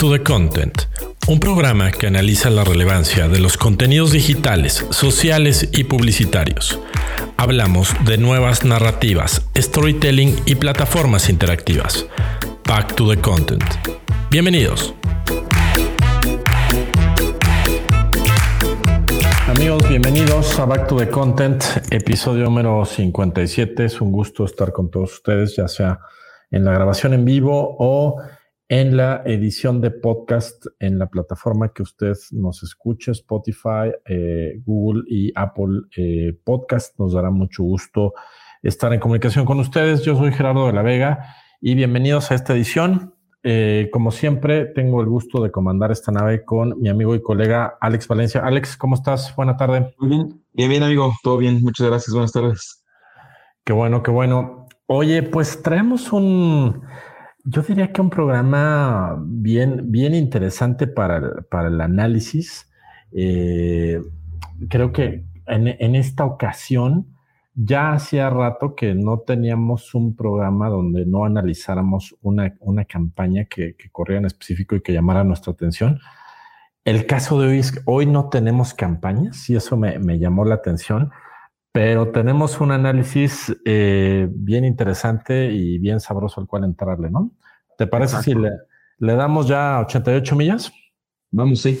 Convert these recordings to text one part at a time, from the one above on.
to the Content, un programa que analiza la relevancia de los contenidos digitales, sociales y publicitarios. Hablamos de nuevas narrativas, storytelling y plataformas interactivas. Back to the Content. Bienvenidos. Amigos, bienvenidos a Back to the Content, episodio número 57. Es un gusto estar con todos ustedes, ya sea en la grabación en vivo o en la edición de podcast en la plataforma que usted nos escuche, Spotify, eh, Google y Apple eh, Podcast. Nos dará mucho gusto estar en comunicación con ustedes. Yo soy Gerardo de la Vega y bienvenidos a esta edición. Eh, como siempre, tengo el gusto de comandar esta nave con mi amigo y colega Alex Valencia. Alex, ¿cómo estás? Buena tarde. Muy bien, bien, bien, amigo. Todo bien. Muchas gracias. Buenas tardes. Qué bueno, qué bueno. Oye, pues traemos un yo diría que un programa bien, bien interesante para, para el análisis. Eh, creo que en, esta ocasión ya hacía rato que no teníamos un programa donde no analizáramos una, una campaña que, que, corría en específico y que llamara nuestra atención. El caso de hoy es que hoy no tenemos campañas y eso me, me llamó la atención pero tenemos un análisis eh, bien interesante y bien sabroso al cual entrarle, ¿no? ¿Te parece si le, le, damos ya 88 millas? Vamos, sí.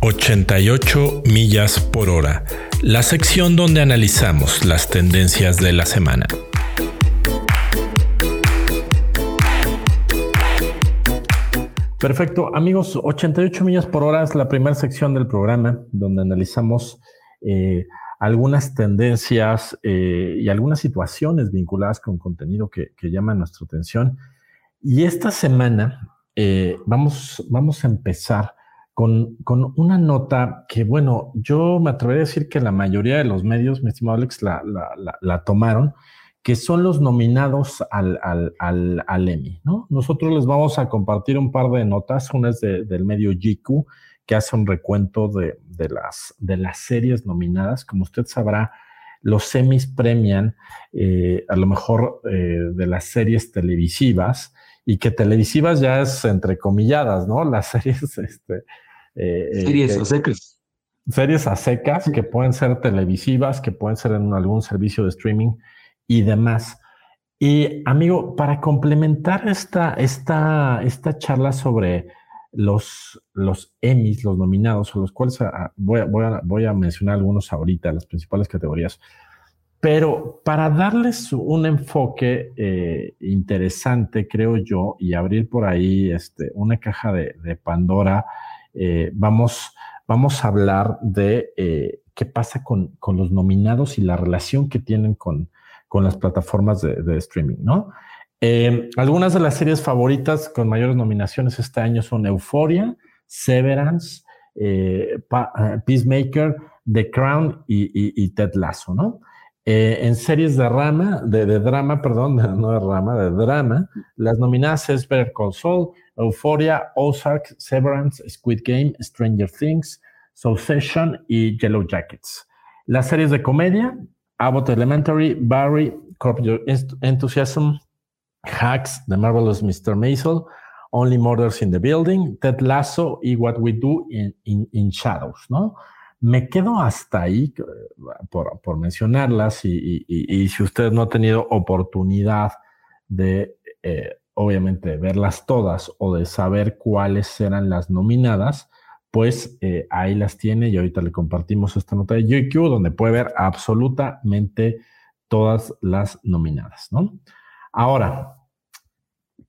88 millas por hora, la sección donde analizamos las tendencias de la semana. Perfecto, amigos, 88 millas por hora es la primera sección del programa donde analizamos eh, algunas tendencias eh, y algunas situaciones vinculadas con contenido que, llaman nuestra atención. Y esta semana eh, vamos, vamos a empezar con, una nota que, bueno, yo me atrevería a decir que la mayoría de los medios, mi estimado Alex, la tomaron que son los nominados al, al, Emmy. ¿no? Nosotros les vamos a compartir un par de notas. Una es del medio GQ, que hace un recuento de, las, de las series nominadas. Como usted sabrá, los Emmys premian eh, a lo mejor eh, de las series televisivas y que televisivas ya es entrecomilladas, ¿no? Las series... Este, eh, series a secas. Series a secas que pueden ser televisivas, que pueden ser en algún servicio de streaming y demás. Y amigo, para complementar esta, esta, esta charla sobre los, los Emmys, los nominados, o los cuales ah, voy, a, voy a mencionar algunos ahorita, las principales categorías, pero para darles un enfoque eh, interesante, creo yo, y abrir por ahí este, una caja de, Pandora, eh, vamos, vamos a hablar de eh, qué pasa con, con, los nominados y la relación que tienen con, con las plataformas de, streaming, ¿no? Eh, algunas de las series favoritas con mayores nominaciones este año son Euphoria, Severance, eh, eh, Peacemaker, The Crown y, Ted Lasso, ¿no? en series de rama, de, drama, perdón, no de rama, de drama, las nominadas es Better Saul, Euphoria, Ozark, Severance, Squid Game, Stranger Things, Succession y Yellow Jackets. Las series de comedia, Abbott Elementary, Barry, Corp Your Enthusiasm, Hacks, The Marvelous Mr. Maisel, Only Murders in the Building, Ted Lasso y What We Do in, Shadows, ¿no? Me quedo hasta ahí eh, por, mencionarlas y, si usted no ha tenido oportunidad de, eh, obviamente, verlas todas o de saber cuáles eran las nominadas, pues eh, ahí las tiene y ahorita le compartimos esta nota de GQ donde puede ver absolutamente todas las nominadas, ¿no? Ahora,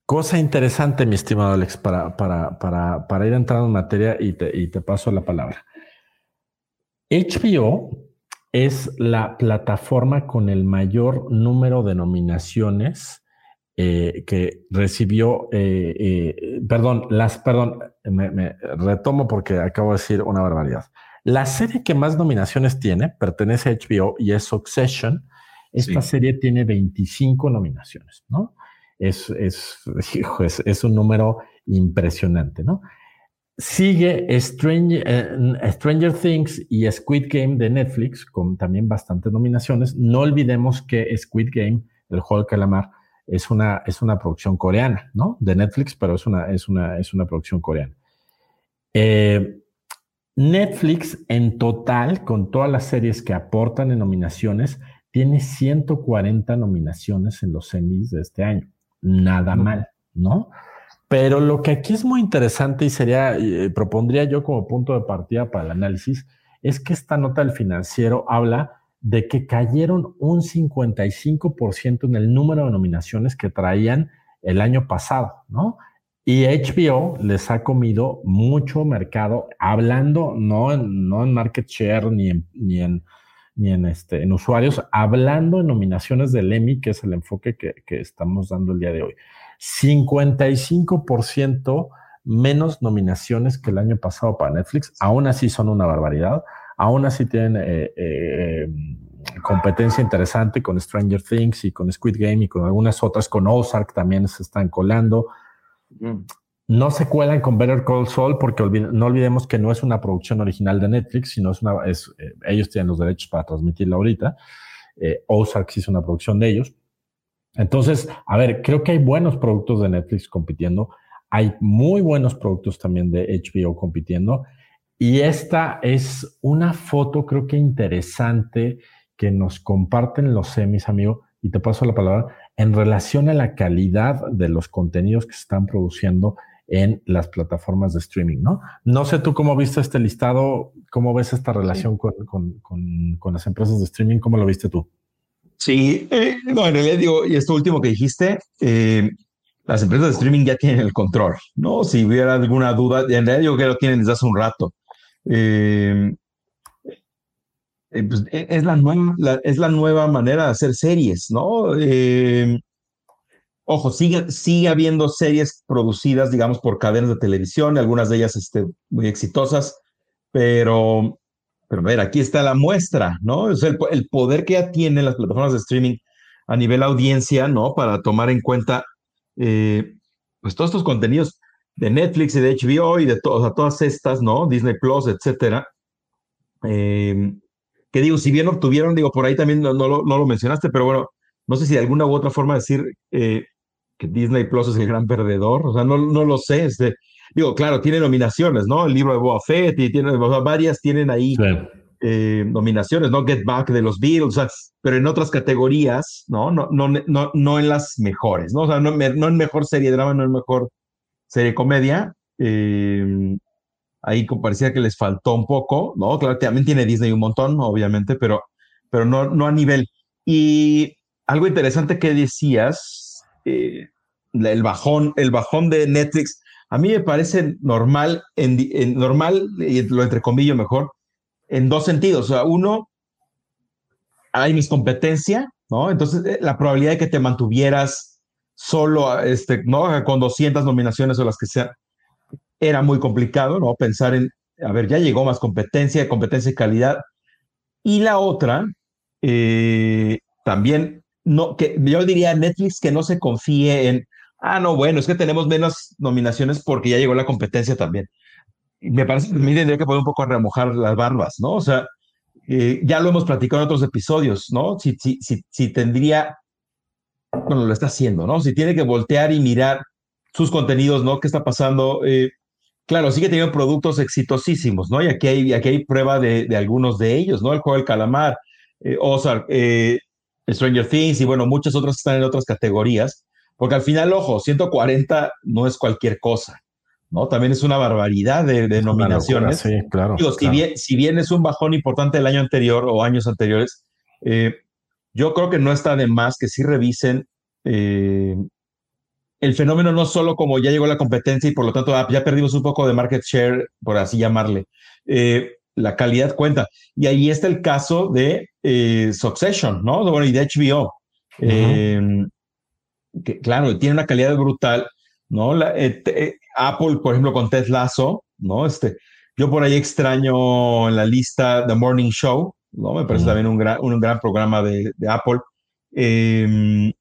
cosa interesante, mi estimado Alex, para, para, para, para ir entrando en materia y te, y te paso la palabra. HBO es la plataforma con el mayor número de nominaciones eh, que recibió, eh, eh, perdón, las, perdón, me, retomo porque acabo de decir una barbaridad. La serie que más nominaciones tiene pertenece a HBO y es Succession. Esta serie tiene 25 nominaciones, ¿no? Es, es, es, un número impresionante, ¿no? Sigue Stranger, Stranger Things y Squid Game de Netflix, con también bastantes nominaciones. No olvidemos que Squid Game, el juego de calamar, es una, es una producción coreana, ¿no? De Netflix, pero es una, es una, es una producción coreana. Eh, Netflix en total, con todas las series que aportan en nominaciones, tiene 140 nominaciones en los semis de este año. Nada mal, ¿no? Pero lo que aquí es muy interesante y sería, eh, propondría yo como punto de partida para el análisis, es que esta nota del financiero habla de que cayeron un 55% en el número de nominaciones que traían el año pasado, ¿no? Y HBO les ha comido mucho mercado, hablando no en, no en market share ni en, ni en, ni en, este, en usuarios, hablando en nominaciones del Emmy, que es el enfoque que, que estamos dando el día de hoy. 55% menos nominaciones que el año pasado para Netflix, aún así son una barbaridad aún así tienen eh, eh, competencia interesante con Stranger Things y con Squid Game y con algunas otras, con Ozark también se están colando. No se cuelan con Better Call Saul porque no olvidemos que no es una producción original de Netflix, sino es una, es, eh, ellos tienen los derechos para transmitirla ahorita. Ozark sí es una producción de ellos. Entonces, a ver, creo que hay buenos productos de Netflix compitiendo. Hay muy buenos productos también de HBO compitiendo. Y esta es una foto, creo que interesante, que nos comparten los semis, amigo, y te paso la palabra, en relación a la calidad de los contenidos que se están produciendo en las plataformas de streaming, ¿no? No sé tú cómo viste este listado, cómo ves esta relación con, las empresas de streaming, ¿cómo lo viste tú? Sí, eh, no, en realidad digo, y esto último que dijiste, eh, las empresas de streaming ya tienen el control, ¿no? Si hubiera alguna duda, en realidad yo creo que lo tienen desde hace un rato. Eh, eh, pues, e, es, la nueva, es la nueva manera de hacer series, ¿no? Eh, ojo, sigue, sigue habiendo series producidas, digamos, por cadenas de televisión, algunas de ellas este, muy exitosas, pero, pero a ver, aquí está la muestra, ¿no? Es el, el, poder que ya tienen las plataformas de streaming a nivel audiencia, ¿no? Para tomar en cuenta, pues todos estos contenidos de Netflix y de HBO y de todas estas, ¿no? Disney Plus, etcétera. Em, que digo, si bien obtuvieron, digo, por ahí también no, lo, no, lo, mencionaste, pero bueno, no sé si de alguna u otra forma decir eh, que Disney Plus es el gran perdedor, o sea, no, no lo sé, este, digo, claro, tiene nominaciones, ¿no? El libro de Boa Fett y tiene, varias tienen ahí eh, nominaciones, ¿no? Get Back de los Beatles, o sea, pero en otras categorías, ¿no? No, no, no, no en las mejores, ¿no? O sea, no, no en mejor serie de drama, no en mejor serie comedia. Eh, ahí parecía que les faltó un poco, ¿no? Claro, también tiene Disney un montón, obviamente, pero, pero no, no a nivel. Y algo interesante que decías, eh, el bajón, el bajón de Netflix, a mí me parece normal, en, normal, y lo entrecomillo mejor, en dos sentidos. O sea, uno, hay mis competencia, ¿no? Entonces, eh, la probabilidad de que te mantuvieras solo este, ¿no? con 200 nominaciones o las que sean, era muy complicado, ¿no? Pensar en, a ver, ya llegó más competencia, competencia y calidad. Y la otra, eh, también, no, que yo diría Netflix que no se confíe en, ah, no, bueno, es que tenemos menos nominaciones porque ya llegó la competencia también. Me parece que también tendría que poner un poco a remojar las barbas, ¿no? O sea, eh, ya lo hemos platicado en otros episodios, ¿no? Si, si, si, si tendría bueno, lo está haciendo, ¿no? Si tiene que voltear y mirar sus contenidos, ¿no? ¿Qué está pasando? Eh, claro, sigue teniendo productos exitosísimos, ¿no? Y aquí hay, aquí hay prueba de, de algunos de ellos, ¿no? El juego del calamar, eh, Ozark, eh, Stranger Things y bueno, muchas otras están en otras categorías, porque al final, ojo, 140 no es cualquier cosa, ¿no? También es una barbaridad de, nominaciones. sí, claro. Digo, Si, bien, si bien es un bajón importante el año anterior o años anteriores, eh, yo creo que no está de más que sí revisen eh, el fenómeno no solo como ya llegó la competencia y por lo tanto ah, ya perdimos un poco de market share, por así llamarle, eh, la calidad cuenta. Y ahí está el caso de eh, Succession, ¿no? Bueno, y de HBO. que claro, tiene una calidad brutal, ¿no? La, Apple, por ejemplo, con Ted Lasso, ¿no? Este, yo por ahí extraño en la lista The Morning Show, ¿no? Me parece también un gran, un gran programa de, Apple. Em,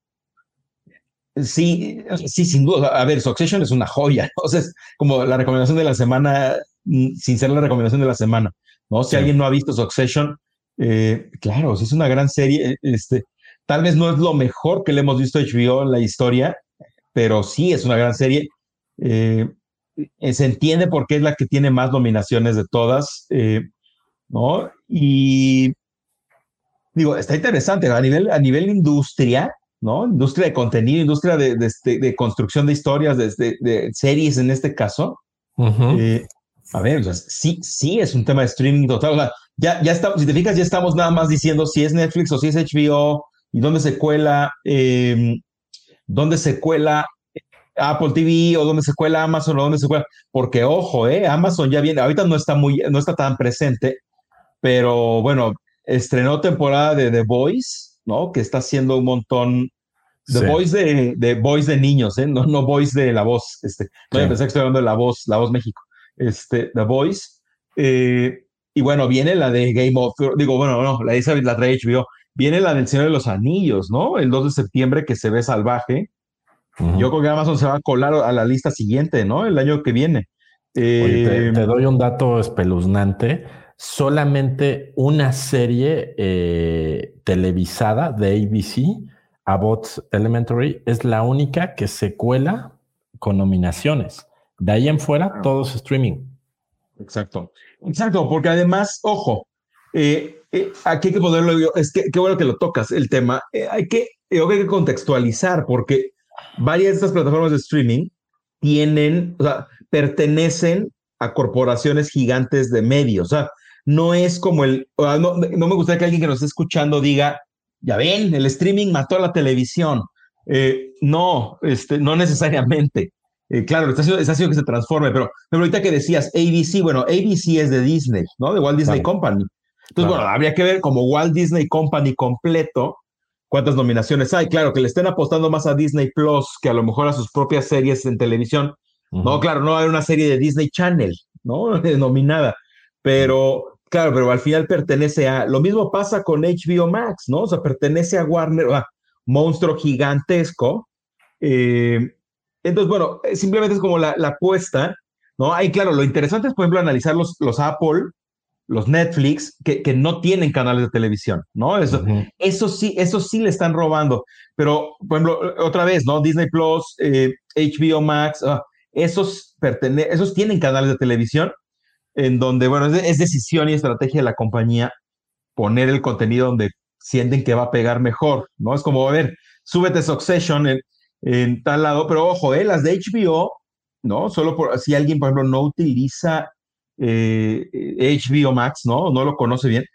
sí, sí, sin duda. A ver, Succession es una joya, ¿no? O sea, es como la recomendación de la semana, mm, sin ser la recomendación de la semana, ¿no? Si alguien no ha visto Succession, eh, claro, es una gran serie, este, Tal vez no es lo mejor que le hemos visto a HBO en la historia, pero sí es una gran serie. Eh, eh, se entiende por qué es la que tiene más nominaciones de todas, eh, ¿no? Y digo, está interesante a nivel, a nivel industria, ¿no? Industria de contenido, industria de, este, construcción de historias, de, series en este caso. a ver, sí, sí es un tema de streaming total. ya, ya estamos, si te fijas, ya estamos nada más diciendo si es Netflix o si es HBO y dónde se cuela, eh, dónde se cuela Apple TV o dónde se cuela Amazon o dónde se cuela, porque ojo, eh, Amazon ya viene, ahorita no está muy, no está tan presente, pero bueno, estrenó temporada de The Voice, ¿no? Que está haciendo un montón. The Voice de, de Voice de niños, ¿eh? No, no Voice de la voz. Este, no, pensé que estoy hablando de la voz, la voz México. Este, The Voice. Eh, y bueno, viene la de Game of Digo, bueno, no, la de la trae HBO. Viene la del Señor de los Anillos, ¿no? El 2 de septiembre que se ve salvaje. Yo creo que Amazon se va a colar a la lista siguiente, ¿no? El año que viene. te, eh, doy un dato espeluznante. Solamente una serie eh, televisada de ABC, Abbott Elementary, es la única que se cuela con nominaciones. De ahí en fuera, todo es streaming. Exacto. Exacto, porque además, ojo, eh, eh, aquí hay que ponerlo, es que qué bueno que lo tocas el tema. Eh, hay, que, hay que contextualizar porque varias de estas plataformas de streaming tienen, o sea, pertenecen a corporaciones gigantes de medios. O sea, no es como el, no, me gustaría que alguien que nos esté escuchando diga, ya ven, el streaming mató a la televisión. no, este, no necesariamente. claro, está haciendo, que se transforme, pero, pero ahorita que decías ABC, bueno, ABC es de Disney, ¿no? De Walt Disney Company. Entonces, bueno, habría que ver como Walt Disney Company completo cuántas nominaciones hay. Claro, que le estén apostando más a Disney Plus que a lo mejor a sus propias series en televisión. No, claro, no hay una serie de Disney Channel, ¿no? Nominada. Pero, claro, pero al final pertenece a. Lo mismo pasa con HBO Max, ¿no? O sea, pertenece a Warner, a monstruo gigantesco. Eh, entonces, bueno, eh, simplemente es como la, apuesta, ¿no? Ahí, claro, lo interesante es, por ejemplo, analizar los, los Apple los Netflix, que, que, no tienen canales de televisión, ¿no? Eso, eso sí, eso sí le están robando. Pero, por ejemplo, otra vez, ¿no? Disney Plus, HBO eh, Max, ah, esos tienen canales de televisión en donde, bueno, es, decisión y estrategia de la compañía poner el contenido donde sienten que va a pegar mejor, ¿no? Es como, a ver, súbete Succession en, en tal lado, pero ojo, eh, las de HBO, ¿no? Solo por si alguien, por ejemplo, no utiliza eh, HBO Max, ¿no? No lo conoce bien.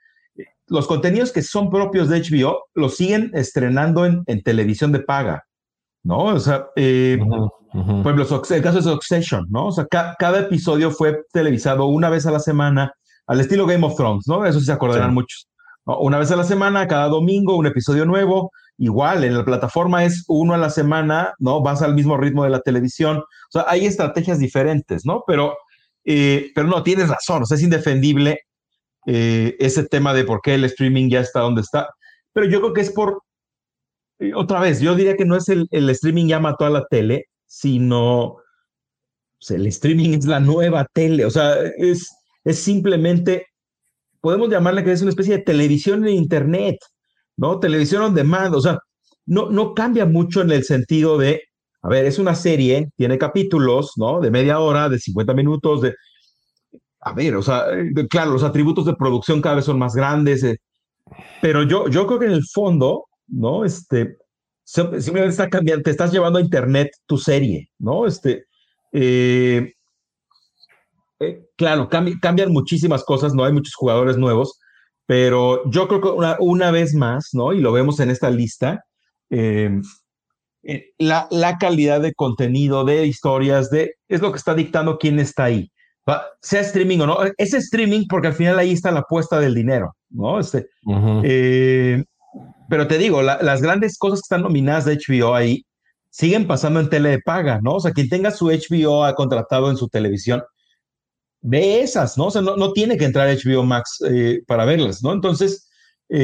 Los contenidos que son propios de HBO los siguen estrenando en, televisión de paga, ¿no? O sea, eh, por ejemplo, el caso de Succession, ¿no? O sea, cada episodio fue televisado una vez a la semana, al estilo Game of Thrones, ¿no? Eso sí se acordarán muchos. Una vez a la semana, cada domingo, un episodio nuevo. Igual, en la plataforma es uno a la semana, ¿no? Vas al mismo ritmo de la televisión. O sea, hay estrategias diferentes, ¿no? Pero eh, pero no, tienes razón, o sea, es indefendible eh, ese tema de por qué el streaming ya está donde está. Pero yo creo que es por, otra vez, yo diría que no es el, el streaming mató a la tele, sino el streaming es la nueva tele, o sea, es, es simplemente, podemos llamarle que es una especie de televisión en Internet, ¿no? Televisión on demand, o sea, no, no cambia mucho en el sentido de a ver, es una serie, tiene capítulos, ¿no? De media hora, de 50 minutos, de... A ver, o sea, eh, claro, los atributos de producción cada vez son más grandes, eh, pero yo, yo creo que en el fondo, ¿no? Este, simplemente está cambiando, te estás llevando a internet tu serie, ¿no? Este, eh, claro, cambian muchísimas cosas, no hay muchos jugadores nuevos, pero yo creo que una, una vez más, ¿no? Y lo vemos en esta lista, eh, la, la, calidad de contenido, de historias, de, es lo que está dictando quién está ahí. sea streaming o no, es streaming porque al final ahí está la apuesta del dinero, ¿no? Este, eh, pero te digo, las grandes cosas que están nominadas de HBO ahí siguen pasando en tele de paga, ¿no? O sea, quien tenga su HBO contratado en su televisión, ve esas, ¿no? O sea, no, no tiene que entrar HBO Max eh, para verlas, ¿no? Entonces, yo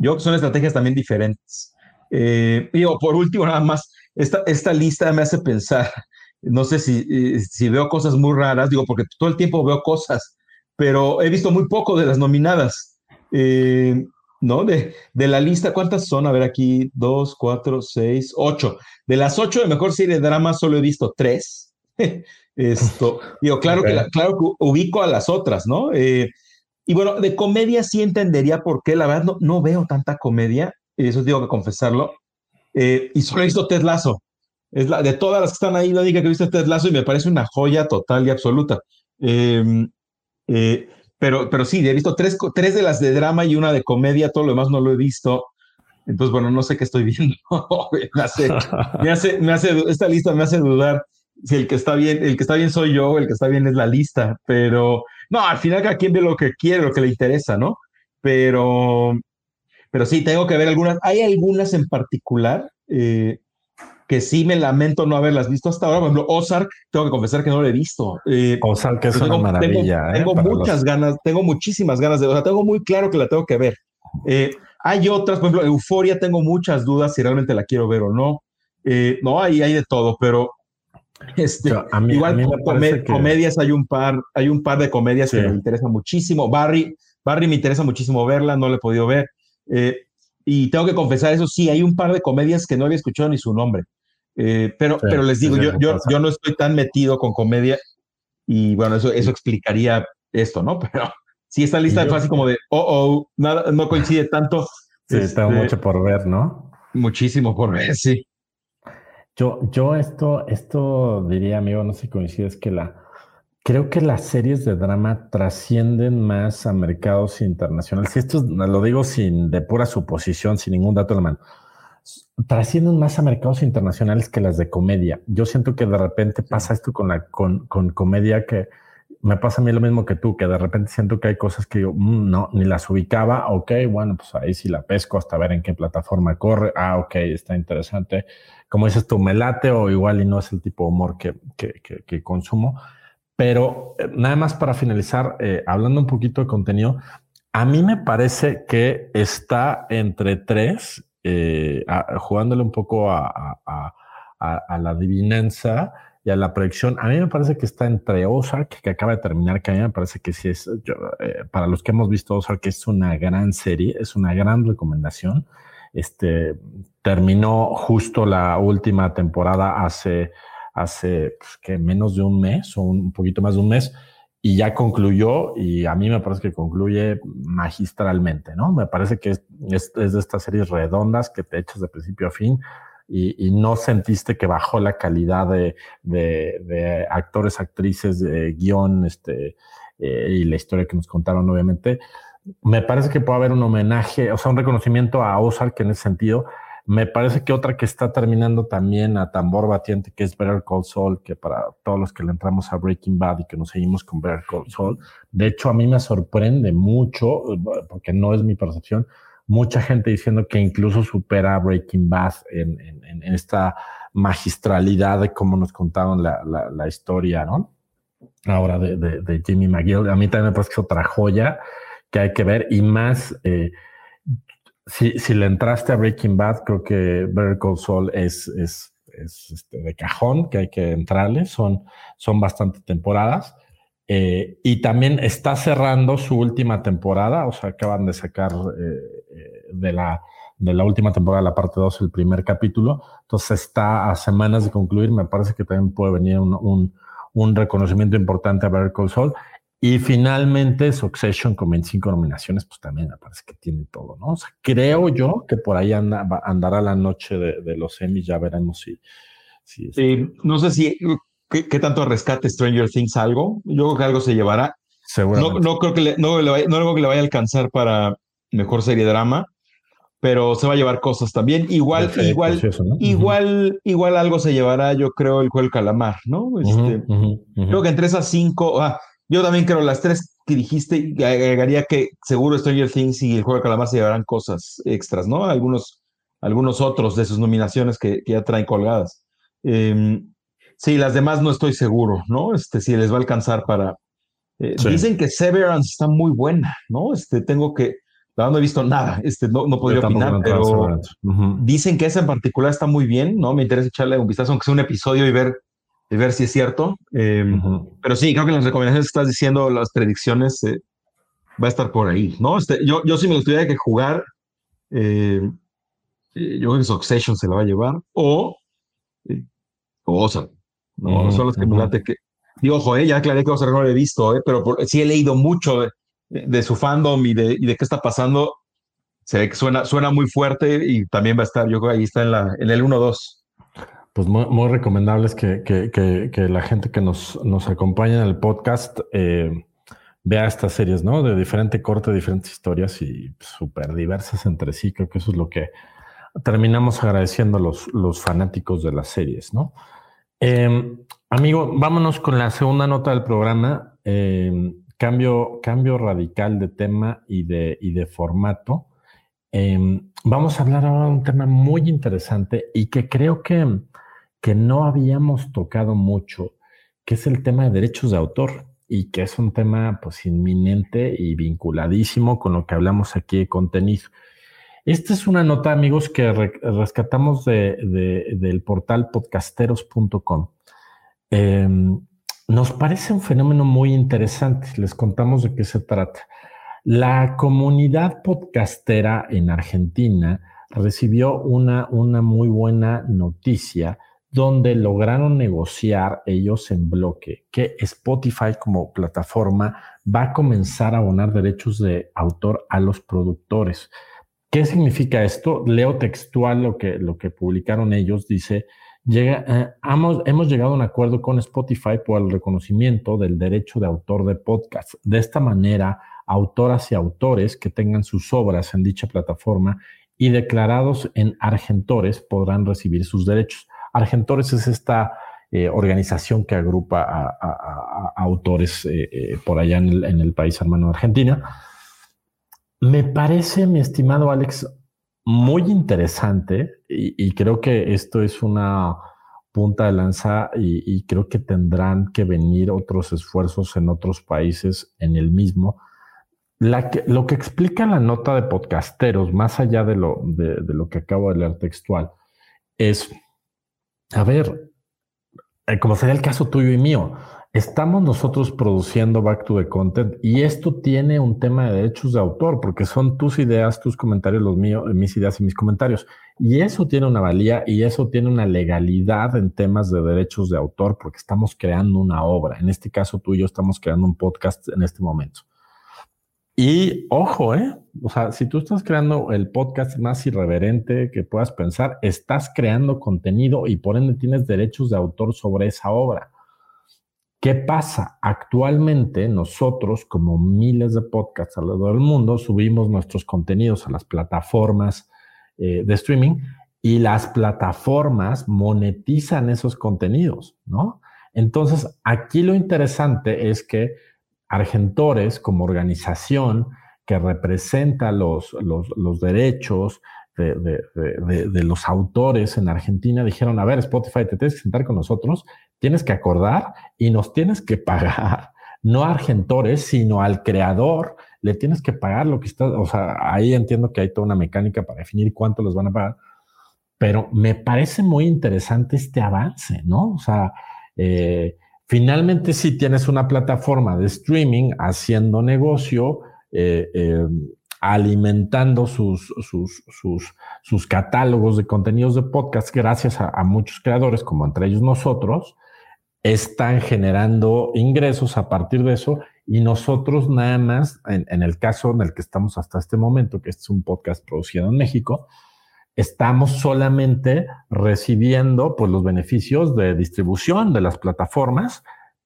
creo que son estrategias también diferentes. Eh, digo, por último, nada más, esta, esta lista me hace pensar, no sé si, eh, si veo cosas muy raras, digo, porque todo el tiempo veo cosas, pero he visto muy poco de las nominadas. Eh, ¿no? De, de la lista, ¿cuántas son? A ver, aquí, dos, cuatro, seis, ocho. De las ocho de mejor serie de drama, solo he visto tres. Esto, digo, claro, que claro que ubico a las otras, ¿no? Eh, y bueno, de comedia sí entendería por qué, la verdad no, no veo tanta comedia, eso tengo que confesarlo, eh, y solo he visto Ted Lasso. Es la, de todas las que están ahí, la única que he visto es Ted Lasso y me parece una joya total y absoluta. Em, eh, pero, pero sí, he visto tres, tres de las de drama y una de comedia, todo lo demás no lo he visto. Entonces, bueno, no sé qué estoy viendo. me, hace, me, hace, esta lista me hace dudar si el que está bien, el que está bien soy yo, el que está bien es la lista, pero no, al final cada quien ve lo que quiere, lo que le interesa, ¿no? Pero, pero sí, tengo que ver algunas, hay algunas en particular eh, que sí me lamento no haberlas visto hasta ahora. Por ejemplo, Ozark, tengo que confesar que no lo he visto. Eh, Ozark es una maravilla. Tengo, ¿eh? muchas ganas, tengo muchísimas ganas de, o sea, tengo muy claro que la tengo que ver. Eh, hay otras, por ejemplo, Euforia, tengo muchas dudas si realmente la quiero ver o no. no, ahí hay de todo, pero este, igual comedias hay un par, hay un par de comedias que me interesan muchísimo. Barry, Barry me interesa muchísimo verla, no la he podido ver. y tengo que confesar eso, sí, hay un par de comedias que no había escuchado ni su nombre. Eh, pero, pero les digo, yo, yo, yo no estoy tan metido con comedia y bueno, eso, eso explicaría esto, ¿no? Pero si esta lista es fácil como de, oh, oh, nada, no coincide tanto. Sí, este, tengo mucho por ver, ¿no? Muchísimo por ver, sí. Yo, yo esto, esto diría, amigo, no sé si coincides que la, creo que las series de drama trascienden más a mercados internacionales. Y esto lo digo sin, de pura suposición, sin ningún dato en la mano trascienden más a mercados internacionales que las de comedia. Yo siento que de repente pasa esto con la con, con comedia que me pasa a mí lo mismo que tú, que de repente siento que hay cosas que yo mm, no ni las ubicaba. Ok, bueno, pues ahí sí la pesco hasta ver en qué plataforma corre. Ah, ok, está interesante. Como dices tú, me late o igual y no es el tipo de humor que, que, que, consumo. Pero eh, nada más para finalizar, eh, hablando un poquito de contenido, a mí me parece que está entre tres eh, jugándole un poco a, la adivinanza y a la predicción. A mí me parece que está entre Ozark, que acaba de terminar, que a mí me parece que sí es, eh, para los que hemos visto Ozark, es una gran serie, es una gran recomendación. Este, terminó justo la última temporada hace, hace pues, que menos de un mes o un poquito más de un mes y ya concluyó y a mí me parece que concluye magistralmente, ¿no? Me parece que es, de estas series redondas que te echas de principio a fin y, no sentiste que bajó la calidad de, de, actores, actrices, de guion este, eh, y la historia que nos contaron, obviamente. Me parece que puede haber un homenaje, o sea, un reconocimiento a Ozark en ese sentido, me parece que otra que está terminando también a tambor batiente, que es Better Call Saul, que para todos los que le entramos a Breaking Bad y que nos seguimos con Better Call Saul, de hecho a mí me sorprende mucho, porque no es mi percepción, mucha gente diciendo que incluso supera Breaking Bad en, esta magistralidad de cómo nos contaron la, historia, ¿no? Ahora de, Jimmy McGill. A mí también me parece que es otra joya que hay que ver y más... Eh, si, si le entraste a Breaking Bad, creo que Better Call Saul es, es, es este, de cajón, que hay que entrarle. Son, son bastante temporadas. Eh, y también está cerrando su última temporada, o sea, acaban de sacar eh, eh, de, la, de la última temporada, la parte 2, el primer capítulo. Entonces está a semanas de concluir. Me parece que también puede venir un, un, un reconocimiento importante a Better Call Saul. Y finalmente Succession con 25 nominaciones, pues también me parece que tiene todo, ¿no? O sea, creo yo que por ahí anda, andará la noche de, los Emmys, ya veremos si... si no sé si, ¿qué, tanto rescate Stranger Things algo? Yo creo que algo se llevará. No, no, creo que le, no, le vaya, no creo que le vaya a alcanzar para mejor serie drama, pero se va a llevar cosas también. Igual, igual, igual, igual algo se llevará, yo creo, el juego del calamar, ¿no? Este, Creo que entre esas cinco, ah, yo también creo las tres que dijiste, agregaría que seguro Stranger Things y el juego de calamar se llevarán cosas extras, ¿no? Algunos, algunos otros de sus nominaciones que, ya traen colgadas. Em, sí, las demás no estoy seguro, ¿no? Este, si les va a alcanzar para. Eh, dicen que Severance está muy buena, ¿no? Este, tengo que. no he visto nada, este, no, no podría opinar, pero dicen que esa en particular está muy bien, ¿no? Me interesa echarle un vistazo, aunque sea un episodio y ver y ver si es cierto. Em, pero sí, creo que las recomendaciones que estás diciendo, las predicciones, eh, va a estar por ahí, ¿no? Este, yo, yo sí me gustaría que jugar, eh, eh, yo creo que Succession se la va a llevar, o, eh, o Ozark, ¿no? Son los que me late que... Digo, ojo, ya aclaré que Ozark no lo he visto, pero sí he leído mucho de, de su fandom y de, y de qué está pasando. Se ve que suena, suena muy fuerte y también va a estar, yo creo que ahí está en, la, en el 1-2 pues muy, muy recomendable es que, que, que, la gente que nos, nos acompaña en el podcast eh, vea estas series, ¿no? De diferente corte, diferentes historias y súper diversas entre sí. Creo que eso es lo que terminamos agradeciendo a los, los fanáticos de las series, ¿no? Em, amigo, vámonos con la segunda nota del programa. Em, cambio, cambio radical de tema y de, y de formato. Em, vamos a hablar ahora de un tema muy interesante y que creo que que no habíamos tocado mucho, que es el tema de derechos de autor y que es un tema pues inminente y vinculadísimo con lo que hablamos aquí de contenido. Esta es una nota, amigos, que rescatamos del portal podcasteros.com. Em, nos parece un fenómeno muy interesante. Les contamos de qué se trata. La comunidad podcastera en Argentina recibió una, una muy buena noticia donde lograron negociar ellos en bloque que Spotify como plataforma va a comenzar a abonar derechos de autor a los productores. ¿Qué significa esto? Leo textual lo que, lo que publicaron ellos. Dice, llega, eh, hemos, hemos llegado a un acuerdo con Spotify por el reconocimiento del derecho de autor de podcast. De esta manera, autoras y autores que tengan sus obras en dicha plataforma y declarados en argentores podrán recibir sus derechos. Argentores es esta eh, organización que agrupa a, autores eh, eh, por allá en el, país hermano de Argentina. Me parece, mi estimado Alex, muy interesante y, creo que esto es una punta de lanza y, creo que tendrán que venir otros esfuerzos en otros países en el mismo. lo que explica la nota de podcasteros, más allá de lo, de lo que acabo de leer textual, es a ver, eh, como sería el caso tuyo y mío, estamos nosotros produciendo Back to the Content y esto tiene un tema de derechos de autor, porque son tus ideas, tus comentarios, los míos, mis ideas y mis comentarios. Y eso tiene una valía y eso tiene una legalidad en temas de derechos de autor, porque estamos creando una obra. En este caso, tú y yo estamos creando un podcast en este momento. Y ojo, ¿eh? O sea, si tú estás creando el podcast más irreverente que puedas pensar, estás creando contenido y por ende tienes derechos de autor sobre esa obra. ¿Qué pasa? Actualmente nosotros, como miles de podcasts alrededor del mundo, subimos nuestros contenidos a las plataformas eh, de streaming y las plataformas monetizan esos contenidos, ¿no? Entonces, aquí lo interesante es que Argentores como organización que representa los, los, derechos de, los autores en Argentina dijeron, a ver, Spotify, te tienes que sentar con nosotros, tienes que acordar y nos tienes que pagar, no a Argentores, sino al creador, le tienes que pagar lo que está, o sea, ahí entiendo que hay toda una mecánica para definir cuánto les van a pagar, pero me parece muy interesante este avance, ¿no? O sea, eh, Finalmente, si tienes una plataforma de streaming haciendo negocio, eh, eh, alimentando sus, sus, sus, sus, catálogos de contenidos de podcast gracias a, muchos creadores, como entre ellos nosotros, están generando ingresos a partir de eso. Y nosotros nada más, en, en el caso en el que estamos hasta este momento, que es un podcast producido en México, estamos solamente recibiendo pues, los beneficios de distribución de las plataformas,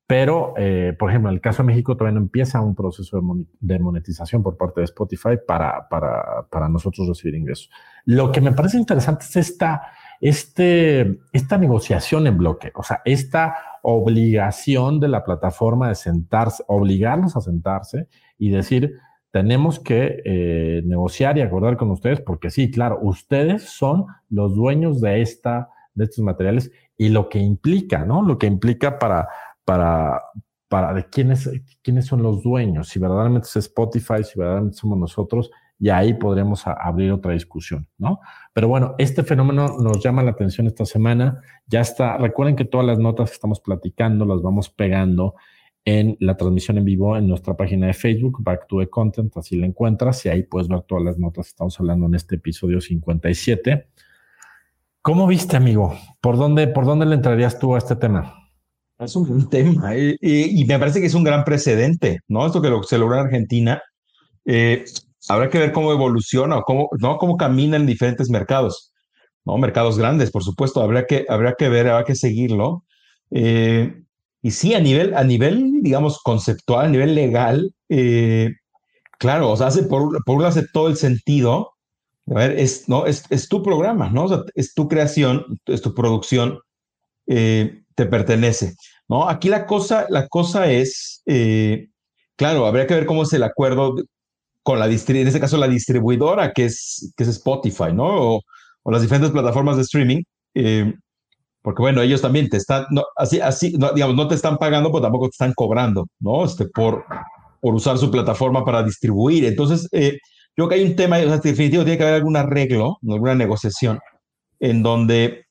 pero, eh, por ejemplo, en el caso de México todavía no empieza un proceso de, monetización por parte de Spotify para, para, para, nosotros recibir ingresos. Lo que me parece interesante es esta, este, esta negociación en bloque, o sea, esta obligación de la plataforma de sentarse, obligarnos a sentarse y decir, tenemos que eh, negociar y acordar con ustedes, porque sí, claro, ustedes son los dueños de, esta, de estos materiales y lo que implica, ¿no? Lo que implica para, para, para de quiénes, quiénes son los dueños, si verdaderamente es Spotify, si verdaderamente somos nosotros, y ahí podremos abrir otra discusión, ¿no? Pero bueno, este fenómeno nos llama la atención esta semana. Ya está, recuerden que todas las notas que estamos platicando las vamos pegando en la transmisión en vivo en nuestra página de Facebook, Back to the Content, así la encuentras y ahí puedes ver todas las notas que estamos hablando en este episodio 57. ¿Cómo viste, amigo? ¿Por dónde, por dónde le entrarías tú a este tema? Es un gran tema eh, y, me parece que es un gran precedente, ¿no? Esto que lo, se logró en Argentina. Eh, habrá que ver cómo evoluciona cómo, ¿no? cómo camina en diferentes mercados, ¿no? Mercados grandes, por supuesto, habrá que, habrá que ver, habrá que seguirlo. Eh, y sí, a nivel, a nivel, digamos, conceptual, a nivel legal, claro, o sea, hace por, por un hace todo el sentido. A ver, es, ¿no? es, es tu programa, ¿no? O sea, es tu creación, es tu producción. Eh, te pertenece. ¿no? Aquí la cosa, la cosa es, eh, claro, habría que ver cómo es el acuerdo con la en este caso la distribuidora que es, que es Spotify, ¿no? O, las diferentes plataformas de streaming. Eh, porque bueno, ellos también te están, no, así, así, digamos, no te están pagando, pero tampoco te están cobrando, ¿no? Este, por, por usar su plataforma para distribuir. Entonces, eh, yo creo que hay un tema, o sea, definitivo, tiene que haber algún arreglo, alguna negociación, en donde,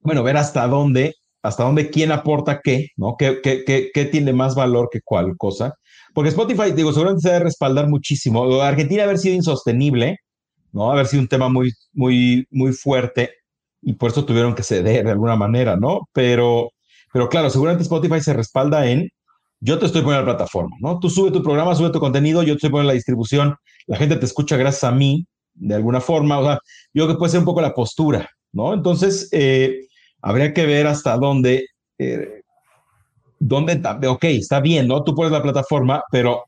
bueno, ver hasta dónde hasta dónde quién aporta qué, ¿no? ¿Qué, qué, qué, tiene más valor que cuál cosa? Porque Spotify, digo, seguramente se debe respaldar muchísimo. Argentina haber sido insostenible, ¿no? Haber sido un tema muy, muy, muy fuerte y por eso tuvieron que ceder de alguna manera, ¿no? Pero, pero claro, seguramente Spotify se respalda en yo te estoy poniendo la plataforma, ¿no? Tú sube tu programa, sube tu contenido, yo te estoy poniendo la distribución, la gente te escucha gracias a mí, de alguna forma, o sea, yo creo que puede ser un poco la postura, ¿no? Entonces, eh, habría que ver hasta dónde, eh, dónde, ok, está bien, ¿no? Tú pones la plataforma, pero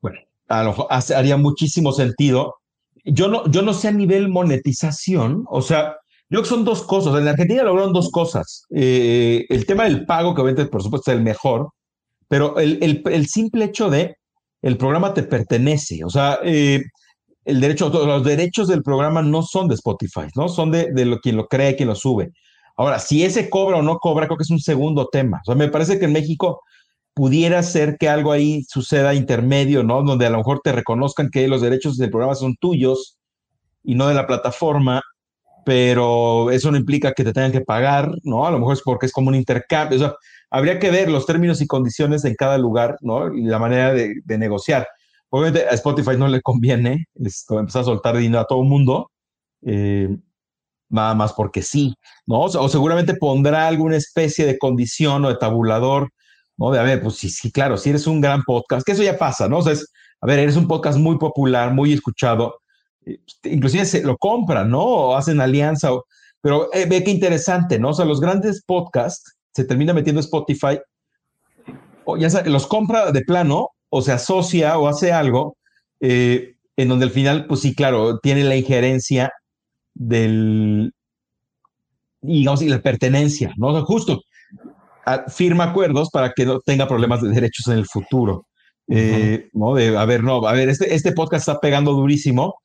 bueno, a lo haría muchísimo sentido. Yo no, yo no sé a nivel monetización, o sea, yo creo que son dos cosas. En Argentina lograron dos cosas. Eh, el tema del pago, que obviamente, por supuesto, es el mejor, pero el, el, el simple hecho de el programa te pertenece. O sea, eh, el derecho, los derechos del programa no son de Spotify, ¿no? Son de, de quien lo cree, quien lo sube. Ahora, si ese cobra o no cobra, creo que es un segundo tema. O sea, me parece que en México pudiera ser que algo ahí suceda intermedio, ¿no? Donde a lo mejor te reconozcan que los derechos del programa son tuyos y no de la plataforma, pero eso no implica que te tengan que pagar, ¿no? A lo mejor es porque es como un intercambio. O sea, habría que ver los términos y condiciones en cada lugar, ¿no? Y la manera de, negociar. Obviamente a Spotify no le conviene esto, empezar a soltar dinero a todo el mundo, eh, nada más porque sí, ¿no? O, seguramente pondrá alguna especie de condición o de tabulador, ¿no? De, a ver, pues sí, sí, claro, si eres un gran podcast, que eso ya pasa, ¿no? O sea, es, a ver, eres un podcast muy popular, muy escuchado, eh, inclusive se lo compran, ¿no? O hacen alianza, pero eh, ve qué interesante, ¿no? O sea, los grandes podcasts se termina metiendo Spotify, o ya los compra de plano o se asocia o hace algo eh, en donde al final, pues sí, claro, tiene la injerencia del, digamos, y la pertenencia, ¿no? justo firma acuerdos para que no tenga problemas de derechos en el futuro. Eh, ¿no? De, a ver, no, a ver, este, este podcast está pegando durísimo,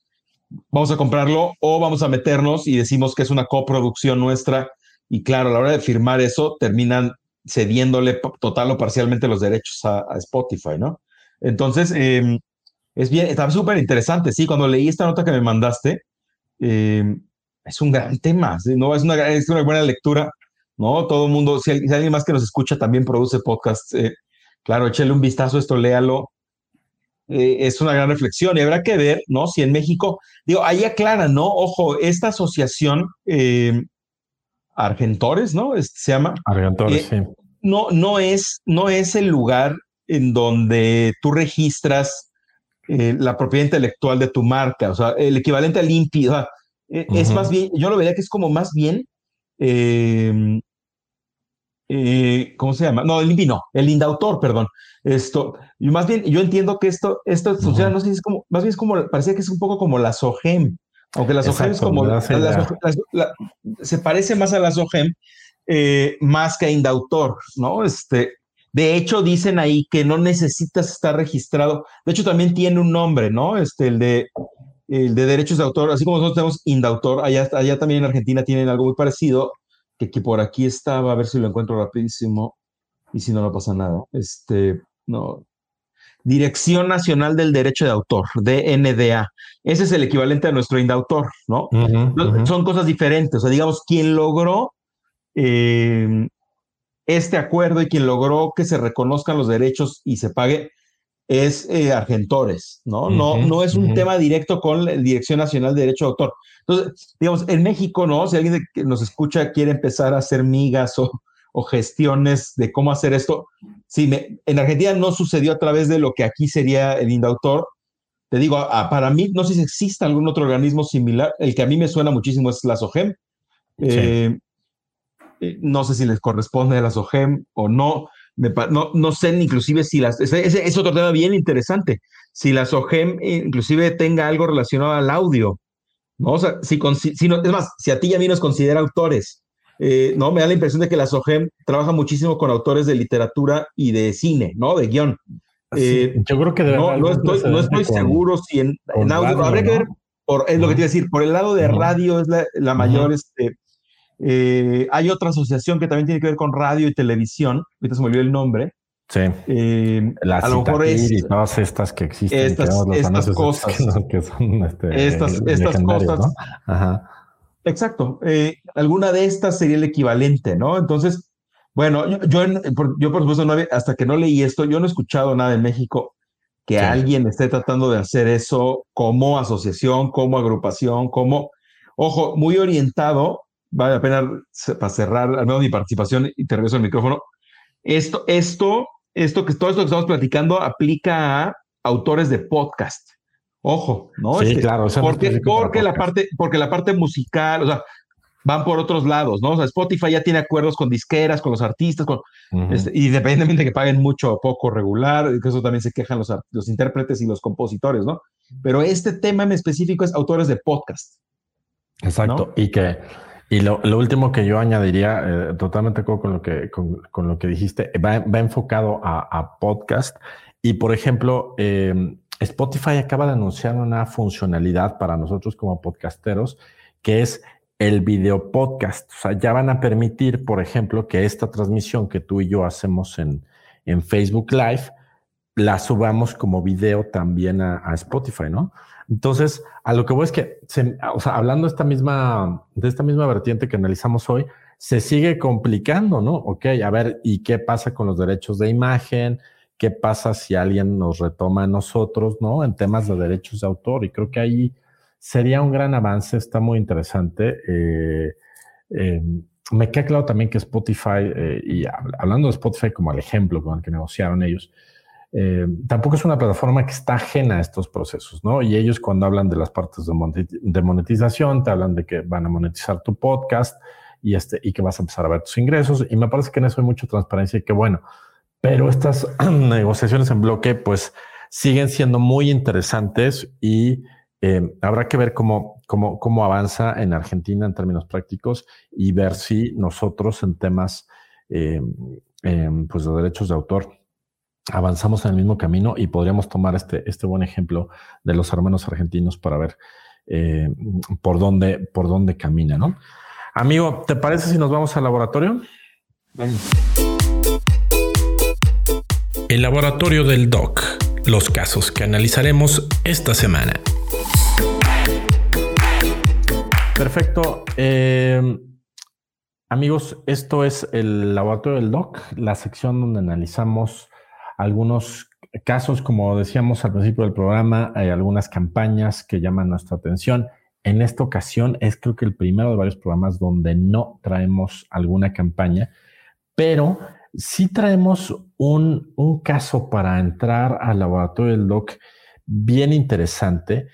vamos a comprarlo o vamos a meternos y decimos que es una coproducción nuestra y claro, a la hora de firmar eso terminan cediéndole total o parcialmente los derechos a Spotify, ¿no? Entonces, em, es bien, está súper interesante, sí, cuando leí esta nota que me mandaste, em, es un gran tema, ¿no? Es una, es una buena lectura, ¿no? Todo el mundo, si, alguien más que nos escucha también produce podcast, eh, claro, échale un vistazo a esto, léalo. Eh, es una gran reflexión y habrá que ver, ¿no? Si en México, digo, ahí aclara, ¿no? Ojo, esta asociación em, Argentores, ¿no? se llama. Argentores, eh, sí. No, no, es, no es el lugar en donde tú registras eh, la propiedad intelectual de tu marca, o sea, el equivalente al INPI, e, es más bien, yo lo vería que es como más bien, eh, ¿cómo se llama? No, el INPI no, el indautor, perdón. Esto, y más bien, yo entiendo que esto, esto funciona, no sé si es como, más bien es como, parecía que es un poco como la SOGEM, aunque la SOGEM es como, se parece más a la SOGEM, eh, más que a indautor, ¿no? Este, de hecho, dicen ahí que no necesitas estar registrado. De hecho, también tiene un nombre, ¿no? Este, el de, el de derechos de autor, así como nosotros tenemos indautor, allá, allá también en Argentina tienen algo muy parecido, que, por aquí estaba, a ver si lo encuentro rapidísimo, y si no, no pasa nada. Este, no. Dirección Nacional del Derecho de Autor, DNDA. Ese es el equivalente a nuestro indautor, ¿no? Son cosas diferentes. O sea, digamos, quien logró eh, este acuerdo y quien logró que se reconozcan los derechos y se pague es eh, Argentores, ¿no? no, no es un tema directo con la Dirección Nacional de Derecho de Autor. Entonces, digamos, en México, ¿no? Si alguien que nos escucha quiere empezar a hacer migas o, o gestiones de cómo hacer esto, sí, me, en Argentina no sucedió a través de lo que aquí sería el Indautor. Te digo, para mí, no sé si existe algún otro organismo similar. El que a mí me suena muchísimo es la SOGEM. Eh, eh, no sé si les corresponde a la SOGEM o no no, no sé inclusive si las, ese, es otro tema bien interesante, si la SOGEM inclusive tenga algo relacionado al audio, ¿no? O sea, si, si no, es más, si a ti y a mí nos considera autores, eh, ¿no? Me da la impresión de que la SOGEM trabaja muchísimo con autores de literatura y de cine, ¿no? De guion. Eh, yo creo que no, no estoy, no estoy seguro si en, audio, habría que ver, por, es lo que te iba a decir, por el lado de radio es la, la mayor, este, eh, hay otra asociación que también tiene que ver con radio y televisión, ahorita se me olvidó el nombre. Sí. Eh, a lo mejor es, y todas estas que existen. Estas, estas cosas. Que, son este, estas, estas cosas. Ajá. Exacto. Eh, alguna de estas sería el equivalente, ¿no? Entonces, bueno, yo, yo, por supuesto, no hasta que no leí esto, yo no he escuchado nada en México que alguien esté tratando de hacer eso como asociación, como agrupación, como, ojo, muy orientado vale la pena para cerrar al menos mi participación y te regreso el micrófono. Esto, esto, esto que todo esto que estamos platicando aplica a autores de podcast. Ojo, ¿no? Sí, este, claro. Porque, porque la parte, porque la parte musical, o sea, van por otros lados, ¿no? O sea, Spotify ya tiene acuerdos con disqueras, con los artistas, con, este, independientemente de que paguen mucho o poco regular, que eso también se quejan los, los intérpretes y los compositores, ¿no? Pero este tema en específico es autores de podcast. Exacto. Y que y lo, último que yo añadiría, eh, totalmente con lo que, con, lo que dijiste, va, enfocado a, podcast. Y por ejemplo, em, Spotify acaba de anunciar una funcionalidad para nosotros como podcasteros, que es el video podcast. O sea, ya van a permitir, por ejemplo, que esta transmisión que tú y yo hacemos en, en Facebook Live, la subamos como video también a, a Spotify, ¿no? Entonces, a lo que voy es que, o sea, hablando de esta misma, de esta misma vertiente que analizamos hoy, se sigue complicando, ¿no? Ok, a ver, ¿y qué pasa con los derechos de imagen? ¿Qué pasa si alguien nos retoma a nosotros, ¿no? En temas de derechos de autor. Y creo que ahí sería un gran avance, está muy interesante. Eh, eh, me queda claro también que Spotify, eh, y hablando de Spotify como el ejemplo con el que negociaron ellos, eh, tampoco es una plataforma que está ajena a estos procesos, ¿no? Y ellos cuando hablan de las partes de monetización, te hablan de que van a monetizar tu podcast y, este, y que vas a empezar a ver tus ingresos. Y me parece que en eso hay mucha transparencia y que bueno, pero estas negociaciones en bloque pues siguen siendo muy interesantes y eh, habrá que ver cómo, cómo, cómo avanza en Argentina en términos prácticos y ver si nosotros en temas eh, pues de derechos de autor avanzamos en el mismo camino y podríamos tomar este, este buen ejemplo de los hermanos argentinos para ver eh, por, dónde, por dónde camina, ¿no? Amigo, ¿te parece si nos vamos al laboratorio? El laboratorio del DOC, los casos que analizaremos esta semana. Perfecto. Eh, amigos, esto es el laboratorio del DOC, la sección donde analizamos algunos casos, como decíamos al principio del programa, hay algunas campañas que llaman nuestra atención. En esta ocasión es creo que el primero de varios programas donde no traemos alguna campaña, pero sí traemos un, caso para entrar al laboratorio del DOC bien interesante.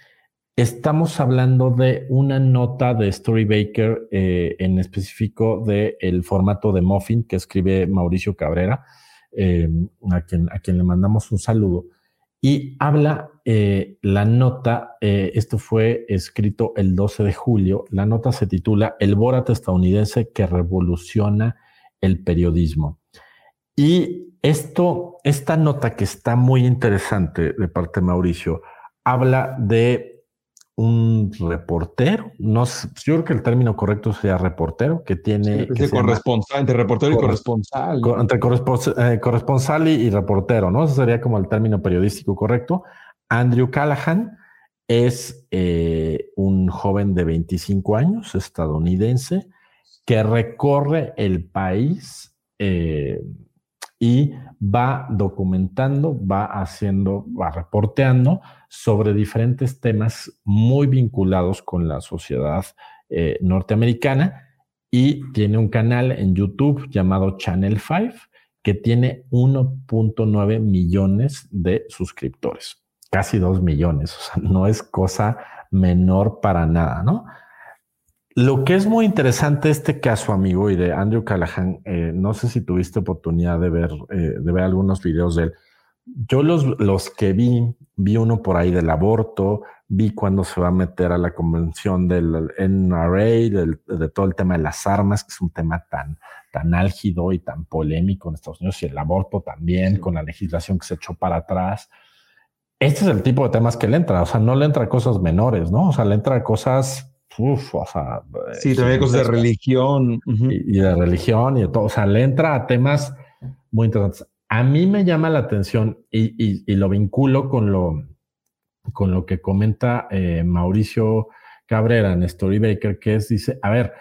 Estamos hablando de una nota de Storybaker, eh, en específico del formato de Muffin que escribe Mauricio Cabrera. Eh, a, quien, a quien le mandamos un saludo, y habla eh, la nota, eh, esto fue escrito el 12 de julio, la nota se titula El Borat estadounidense que revoluciona el periodismo. Y esto, esta nota que está muy interesante de parte de Mauricio, habla de un reportero, no sé, yo creo que el término correcto sería reportero, que tiene... corresponsal, entre reportero y corresponsal. entre eh, corresponsal, y, reportero, ¿no? Ese sería como el término periodístico correcto. Andrew Callahan es eh, un joven de 25 años, estadounidense, que recorre el país eh, y va documentando, va haciendo, va reporteando sobre diferentes temas muy vinculados con la sociedad eh, norteamericana y tiene un canal en YouTube llamado Channel 5 que tiene 1.9 millones de suscriptores, casi 2 millones, o sea, no es cosa menor para nada, ¿no? Lo que es muy interesante este caso, amigo, y de Andrew Callahan, eh, no sé si tuviste oportunidad de ver, eh, de ver algunos videos de él. Yo los, los que vi, vi uno por ahí del aborto, vi cuando se va a meter a la convención del NRA, de todo el tema de las armas, que es un tema tan, tan álgido y tan polémico en Estados Unidos, y el aborto también, con la legislación que se echó para atrás. Este es el tipo de temas que le entra, o sea, no le entra cosas menores, ¿no? O sea, le entra cosas uf, o sea. Sí, también cosas de religión. y, de religión y de todo. O sea, le entra a temas muy interesantes. A mí me llama la atención y, lo vinculo con lo, con lo que comenta eh, Mauricio Cabrera en Storybaker, que es, dice, a ver,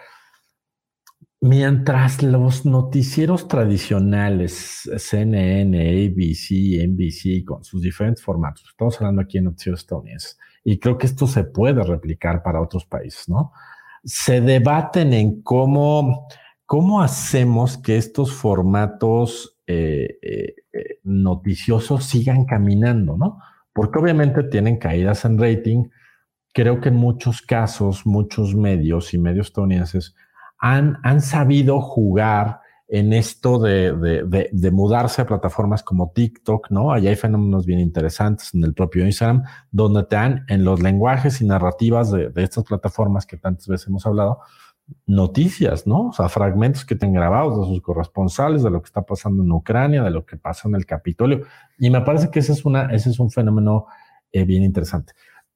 mientras los noticieros tradicionales, CNN, ABC, NBC, con sus diferentes formatos, estamos hablando aquí en noticieros estadounidenses, y creo que esto se puede replicar para otros países, ¿no? Se debaten en cómo, cómo hacemos que estos formatos eh, eh, eh, noticiosos sigan caminando, ¿no? Porque obviamente tienen caídas en rating. Creo que en muchos casos, muchos medios y medios estadounidenses han, han sabido jugar en esto de, mudarse a plataformas como TikTok, ¿no? Allá hay fenómenos bien interesantes en el propio Instagram, donde te dan en los lenguajes y narrativas de, estas plataformas que tantas veces hemos hablado, noticias, ¿no? O sea, fragmentos que tienen grabados de sus corresponsales, de lo que está pasando en Ucrania, de lo que pasa en el Capitolio. Y me parece que ese es, una, ese es un fenómeno eh, bien interesante.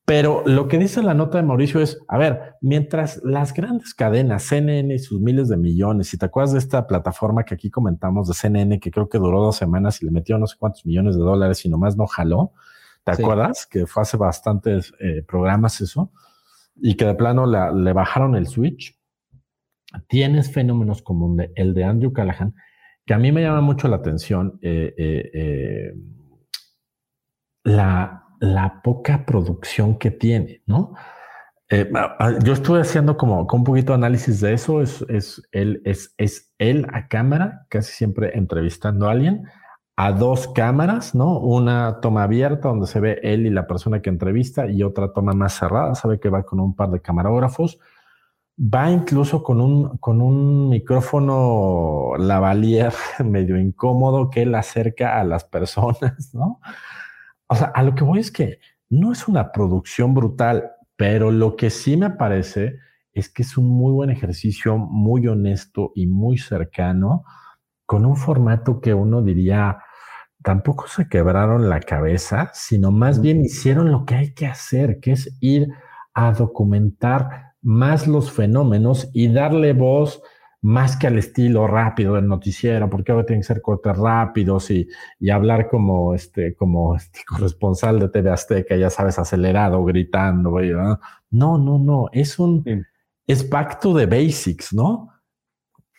Pero lo que dice la nota de Mauricio es, a ver, mientras las grandes cadenas, CNN y sus miles de millones, si te acuerdas de esta plataforma que aquí comentamos de CNN, que creo que duró dos semanas y le metió no sé cuántos millones de dólares y nomás no jaló, ¿te acuerdas? Que fue hace bastantes eh, programas eso, y que de plano le bajaron el switch. Tienes fenómenos como el de Andrew Callahan, que a mí me llama mucho la atención. Eh, eh, la la poca producción que tiene, ¿no? Eh, yo estuve haciendo como, un poquito análisis de eso, es, es, él, es, es él a cámara, casi siempre entrevistando a alguien, a dos cámaras, ¿no? Una toma abierta donde se ve él y la persona que entrevista y otra toma más cerrada, sabe que va con un par de camarógrafos, va incluso con un, con un micrófono lavalier medio incómodo que él acerca a las personas, ¿no? O sea, a lo que voy es que no es una producción brutal, pero lo que sí me parece es que es un muy buen ejercicio, muy honesto y muy cercano, con un formato que uno diría, tampoco se quebraron la cabeza, sino más bien hicieron lo que hay que hacer, que es ir a documentar más los fenómenos y darle voz más que al estilo rápido del noticiero, porque ahora tienen que ser cortes rápidos y, y hablar como este, como este corresponsal de TV Azteca, ya sabes, acelerado, gritando. No, no, no, es un, es back to the basics, ¿no?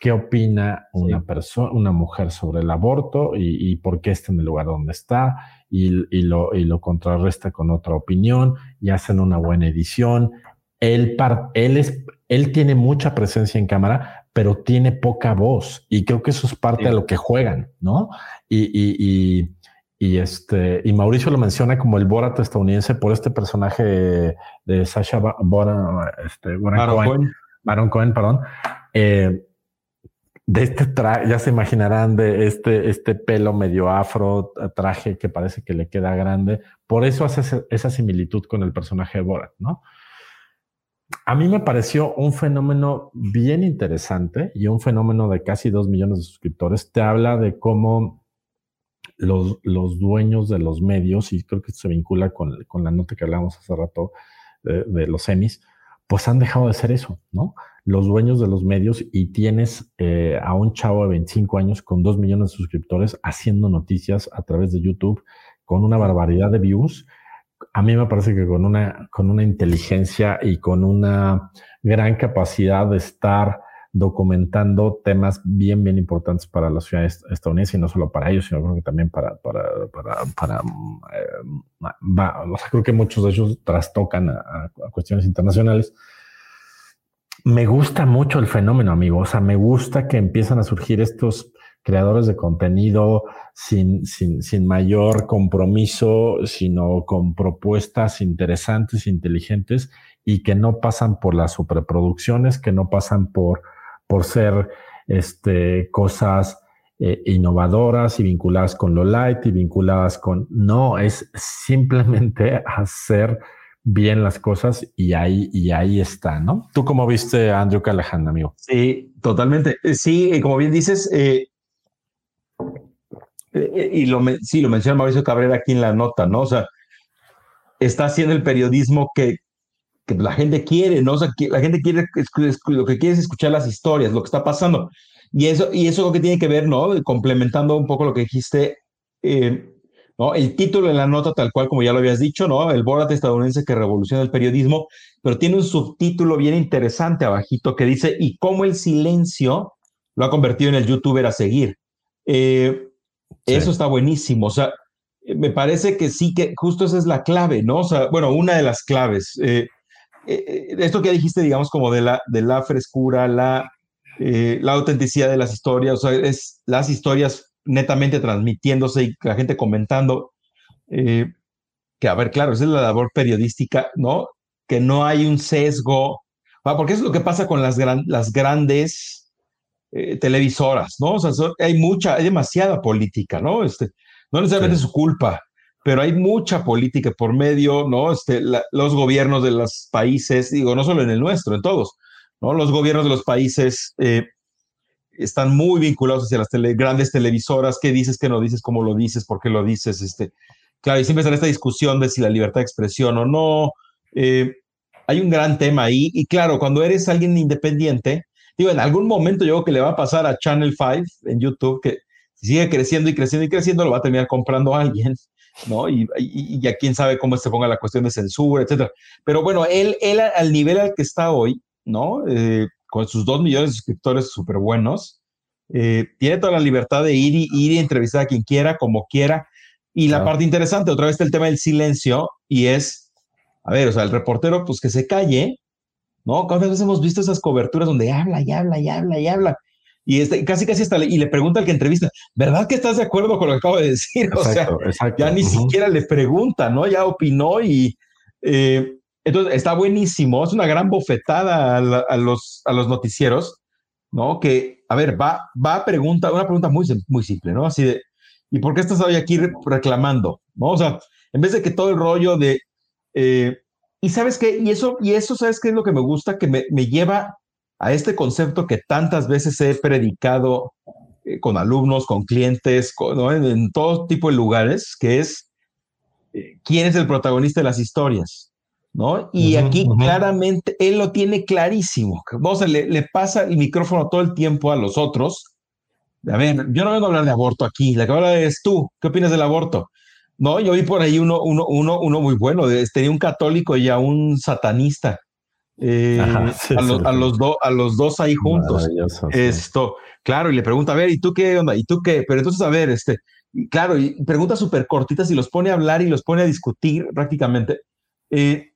¿Qué opina una persona, una mujer sobre el aborto y, y, por qué está en el lugar donde está? Y, y, lo, y lo contrarresta con otra opinión y hacen una buena edición. Él, él, es, él tiene mucha presencia en cámara, pero tiene poca voz y creo que eso es parte de lo que juegan, ¿no? Y, este, y Mauricio lo menciona como el Borat estadounidense por este personaje de, Sasha Baron, este, Cohen, Baron Cohen, perdón. Eh, de este traje, ya se imaginarán de este, este pelo medio afro, traje que parece que le queda grande. Por eso hace esa similitud con el personaje de Borat, ¿no? A mí me pareció un fenómeno bien interesante y un fenómeno de casi dos millones de suscriptores. Te habla de cómo los, los dueños de los medios, y creo que se vincula con, con la nota que hablábamos hace rato de, los semis, pues han dejado de hacer eso, ¿no? Los dueños de los medios y tienes eh, a un chavo de 25 años con dos millones de suscriptores haciendo noticias a través de YouTube con una barbaridad de views a mí me parece que con una, con una inteligencia y con una gran capacidad de estar documentando temas bien, bien importantes para la ciudad estadounidense y no solo para ellos, sino creo que también para, para, para, para eh, creo que muchos de ellos trastocan a, cuestiones internacionales. Me gusta mucho el fenómeno, amigo. O sea, me gusta que empiezan a surgir estos creadores de contenido sin, sin, sin mayor compromiso, sino con propuestas interesantes, inteligentes y que no pasan por las superproducciones, que no pasan por por ser este, cosas eh, innovadoras y vinculadas con lo light y vinculadas con... No, es simplemente hacer bien las cosas y ahí, y ahí está, ¿no? ¿Tú cómo viste Andrew Callahan, amigo? Sí, totalmente. Sí, como bien dices, eh, y lo, sí, lo menciona Mauricio Cabrera aquí en la nota, ¿no? O sea, está haciendo el periodismo que, que la gente quiere, ¿no? O sea, que la gente quiere, lo que quiere es escuchar las historias, lo que está pasando. Y eso, y eso lo que tiene que ver, ¿no? Complementando un poco lo que dijiste, eh, ¿no? El título en la nota, tal cual como ya lo habías dicho, ¿no? El Borat estadounidense que revoluciona el periodismo, pero tiene un subtítulo bien interesante abajito que dice, y cómo el silencio lo ha convertido en el youtuber a seguir. Eh, eso está buenísimo, o sea, me parece que sí, que justo esa es la clave, ¿no? O sea, bueno, una de las claves. Eh, eh, eh, esto que dijiste, digamos, como de la, de la frescura, la, eh, la autenticidad de las historias, o sea, es las historias netamente transmitiéndose y la gente comentando, que a ver, claro, esa es la labor periodística, ¿no? Que no hay un sesgo, porque es lo que pasa con las, las grandes televisoras, ¿no? O sea, hay mucha, hay demasiada política, ¿no? Este, no necesariamente es su culpa, pero hay mucha política por medio, ¿no? Este, los gobiernos de los países, digo, no solo en el nuestro, en todos, ¿no? Los gobiernos de los países eh, están muy vinculados hacia las grandes televisoras, qué dices, qué no dices, cómo lo dices, por qué lo dices, este, claro, y siempre está esta discusión de si la libertad de expresión o no, eh, hay un gran tema ahí, y claro, cuando eres alguien independiente, digo, en algún momento yo creo que le va a pasar a Channel 5 en YouTube, que sigue creciendo y creciendo y creciendo, lo va a terminar comprando alguien, ¿no? Y, ya quién sabe cómo se ponga la cuestión de censura, etcétera. Pero bueno, él, él al nivel al que está hoy, ¿no? Eh, con sus dos millones de suscriptores súper buenos, eh, tiene toda la libertad de ir y, ir y entrevistar a quien quiera, como quiera. Y la parte interesante, otra vez el tema del silencio, y es, a ver, o sea, el reportero, pues que se calle, ¿no? ¿Cuántas veces hemos visto esas coberturas donde habla y habla y habla y habla? y este, casi casi hasta le, y le pregunta al que entrevista, ¿verdad que estás de acuerdo con lo que acabo de decir? o sea, ya ni siquiera le pregunta, ¿no? Ya opinó y eh, entonces está buenísimo, es una gran bofetada a, los, a los noticieros, ¿no? Que, a ver, va, va a pregunta, una pregunta muy, muy simple, ¿no? Así de, ¿y por qué estás hoy aquí reclamando? ¿No? O sea, en vez de que todo el rollo de... Eh, y sabes qué, y eso, y eso, ¿sabes qué es lo que me gusta? Que me, me lleva a este concepto que tantas veces he predicado eh, con alumnos, con clientes, en, todo tipo de lugares, que es eh, quién es el protagonista de las historias. ¿no? Y aquí claramente él lo tiene clarísimo. O le, le, pasa el micrófono todo el tiempo a los otros. A ver, yo no vengo a hablar de aborto aquí, la que habla es tú. ¿Qué opinas del aborto? No, yo vi por ahí uno, uno, uno, uno muy bueno, tenía un católico y a un satanista eh, a, los, a, los a, los dos ahí juntos. Esto, claro, y le pregunta, a ver, ¿y tú qué onda? ¿Y tú qué? Pero entonces, a ver, este, claro, y preguntas súper cortitas y los pone a hablar y los pone a discutir prácticamente. Eh,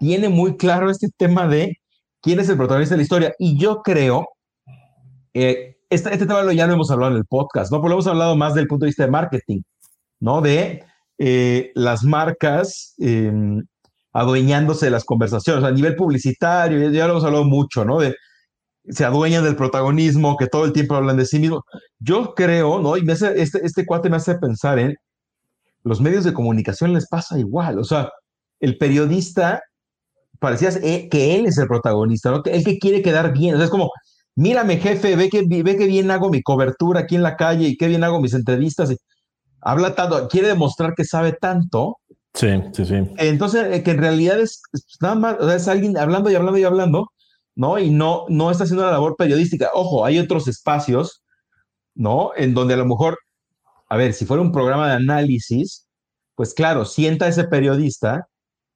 tiene muy claro este tema de quién es el protagonista de la historia. Y yo creo, eh, este, este tema ya lo hemos hablado en el podcast, ¿no? Pero lo hemos hablado más del punto de vista de marketing, ¿no? De las marcas em, adueñándose de las conversaciones. a nivel publicitario, ya, lo hemos hablado mucho, ¿no? De, se adueñan del protagonismo, que todo el tiempo hablan de sí mismo. Yo creo, ¿no? Y me hace, este, este cuate me hace pensar en los medios de comunicación les pasa igual. O sea, el periodista parecía eh, que él es el protagonista, ¿no? El que quiere quedar bien. Es como, mírame, jefe, ve que, ve que bien hago mi cobertura aquí en la calle y qué bien hago mis entrevistas. Habla tanto, quiere demostrar que sabe tanto Sí, sí, sí. Entonces, eh, que en realidad es, nada más, o sea, es alguien hablando y hablando y hablando, ¿no? Y no, no está haciendo la labor periodística. Ojo, hay otros espacios, ¿no? En donde a lo mejor, a ver, si fuera un programa de análisis, pues claro, sienta a ese periodista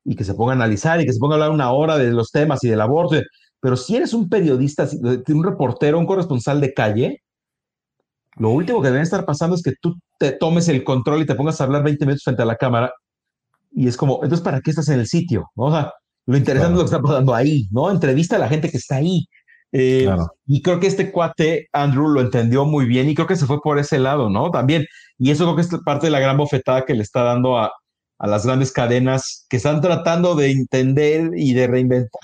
y que se ponga a analizar y que se ponga a hablar una hora de los temas y del aborto. pero si eres un periodista, un reportero, un corresponsal de calle, lo último que debe estar pasando es que tú te tomes el control y te pongas a hablar 20 minutos frente a la cámara. Y es como, entonces, ¿para qué estás en el sitio? O sea, lo interesante es lo que está pasando ahí, ¿no? Entrevista a la gente que está ahí. Eh, y creo que este cuate, Andrew, lo entendió muy bien y creo que se fue por ese lado, ¿no? También. Y eso creo que es parte de la gran bofetada que le está dando a, a las grandes cadenas que están tratando de entender y de reinventar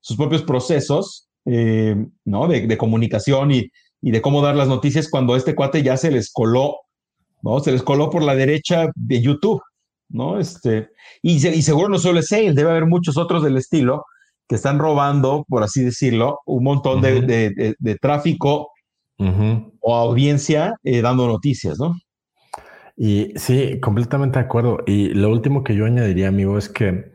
sus propios procesos, eh, ¿no? De, comunicación y, y, de cómo dar las noticias cuando este cuate ya se les coló, ¿no? Se les coló por la derecha de YouTube, ¿no? Este, y, y seguro no solo es él, debe haber muchos otros del estilo que están robando, por así decirlo, un montón de, tráfico o audiencia eh, dando noticias, ¿no? Y sí, completamente de acuerdo. Y lo último que yo añadiría, amigo, es que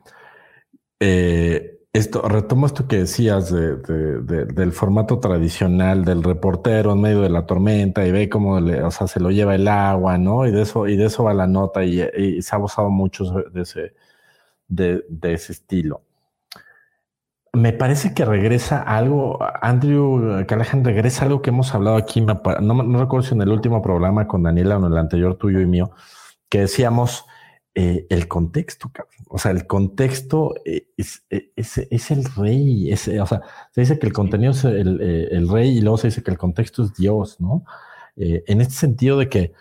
eh, esto, retomo esto que decías del formato tradicional del reportero en medio de la tormenta y ve cómo o sea, se lo lleva el agua, ¿no? Y de eso, y de eso va la nota y, se ha abusado mucho de ese, de, ese estilo me parece que regresa algo, Andrew Callahan regresa algo que hemos hablado aquí, no, no, recuerdo si en el último programa con Daniela o en el anterior tuyo y mío, que decíamos eh, el contexto, o sea, el contexto eh, es, es, es el rey, es, o sea, se dice que el contenido es el, eh, el, rey y luego se dice que el contexto es Dios, ¿no? en este sentido de que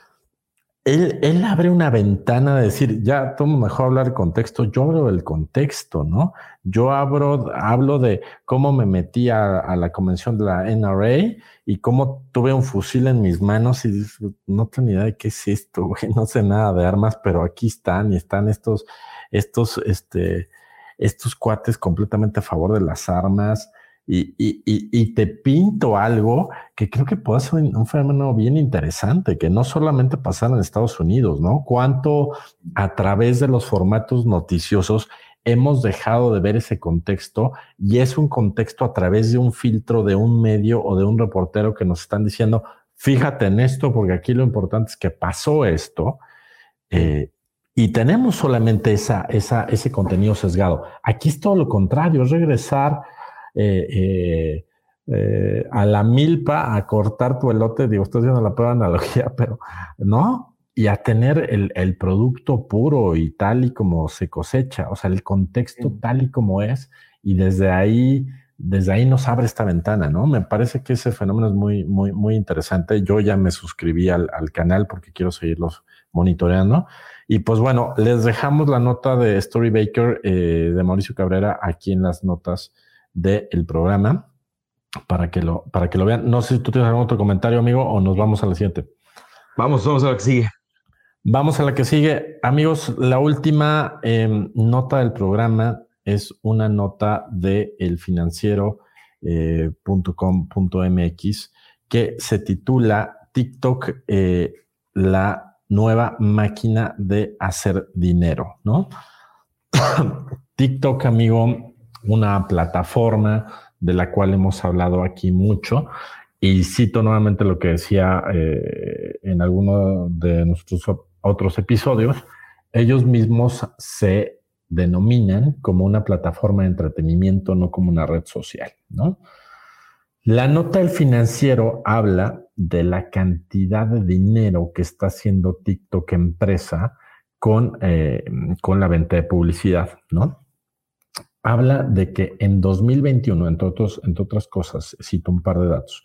él, abre una ventana de decir, ya tomo mejor hablar contexto, yo hablo del contexto, ¿no? Yo abro, hablo de cómo me metí a, la convención de la NRA y cómo tuve un fusil en mis manos y no tengo ni idea de qué es esto, güey, no sé nada de armas, pero aquí están y están estos, estos, este, estos cuates completamente a favor de las armas y, te pinto algo que creo que puede ser un, fenómeno bien interesante, que no solamente pasara en Estados Unidos, ¿no? Cuánto a través de los formatos noticiosos hemos dejado de ver ese contexto y es un contexto a través de un filtro de un medio o de un reportero que nos están diciendo, fíjate en esto, porque aquí lo importante es que pasó esto. Eh, y tenemos solamente esa, esa, ese contenido sesgado. Aquí es todo lo contrario, es regresar eh, eh, eh, a la milpa a cortar tu elote, digo, estoy haciendo la prueba analogía, pero no, y a tener el, producto puro y tal y como se cosecha, o sea, el contexto tal y como es, y desde ahí, desde ahí nos abre esta ventana, ¿no? Me parece que ese fenómeno es muy, muy, muy interesante. Yo ya me suscribí al, canal porque quiero seguirlos monitoreando. Y pues bueno, les dejamos la nota de Story Baker de Mauricio Cabrera aquí en las notas del programa para que, lo, para que lo vean. No sé si tú tienes algún otro comentario, amigo, o nos vamos a la siguiente. Vamos, vamos a la que sigue. Vamos a la que sigue. Amigos, la última em, nota del programa es una nota de elfinanciero.com.mx eh, que se titula TikTok, eh, la nueva máquina de hacer dinero, ¿no? TikTok, amigo, una plataforma de la cual hemos hablado aquí mucho. Y cito nuevamente lo que decía eh, en alguno de nuestros otros episodios, ellos mismos se denominan como una plataforma de entretenimiento, no como una red social, ¿no? La nota del financiero habla de la cantidad de dinero que está haciendo TikTok empresa con, eh, con la venta de publicidad, ¿no? Habla de que en 2021, entre, otras cosas, cito un par de datos,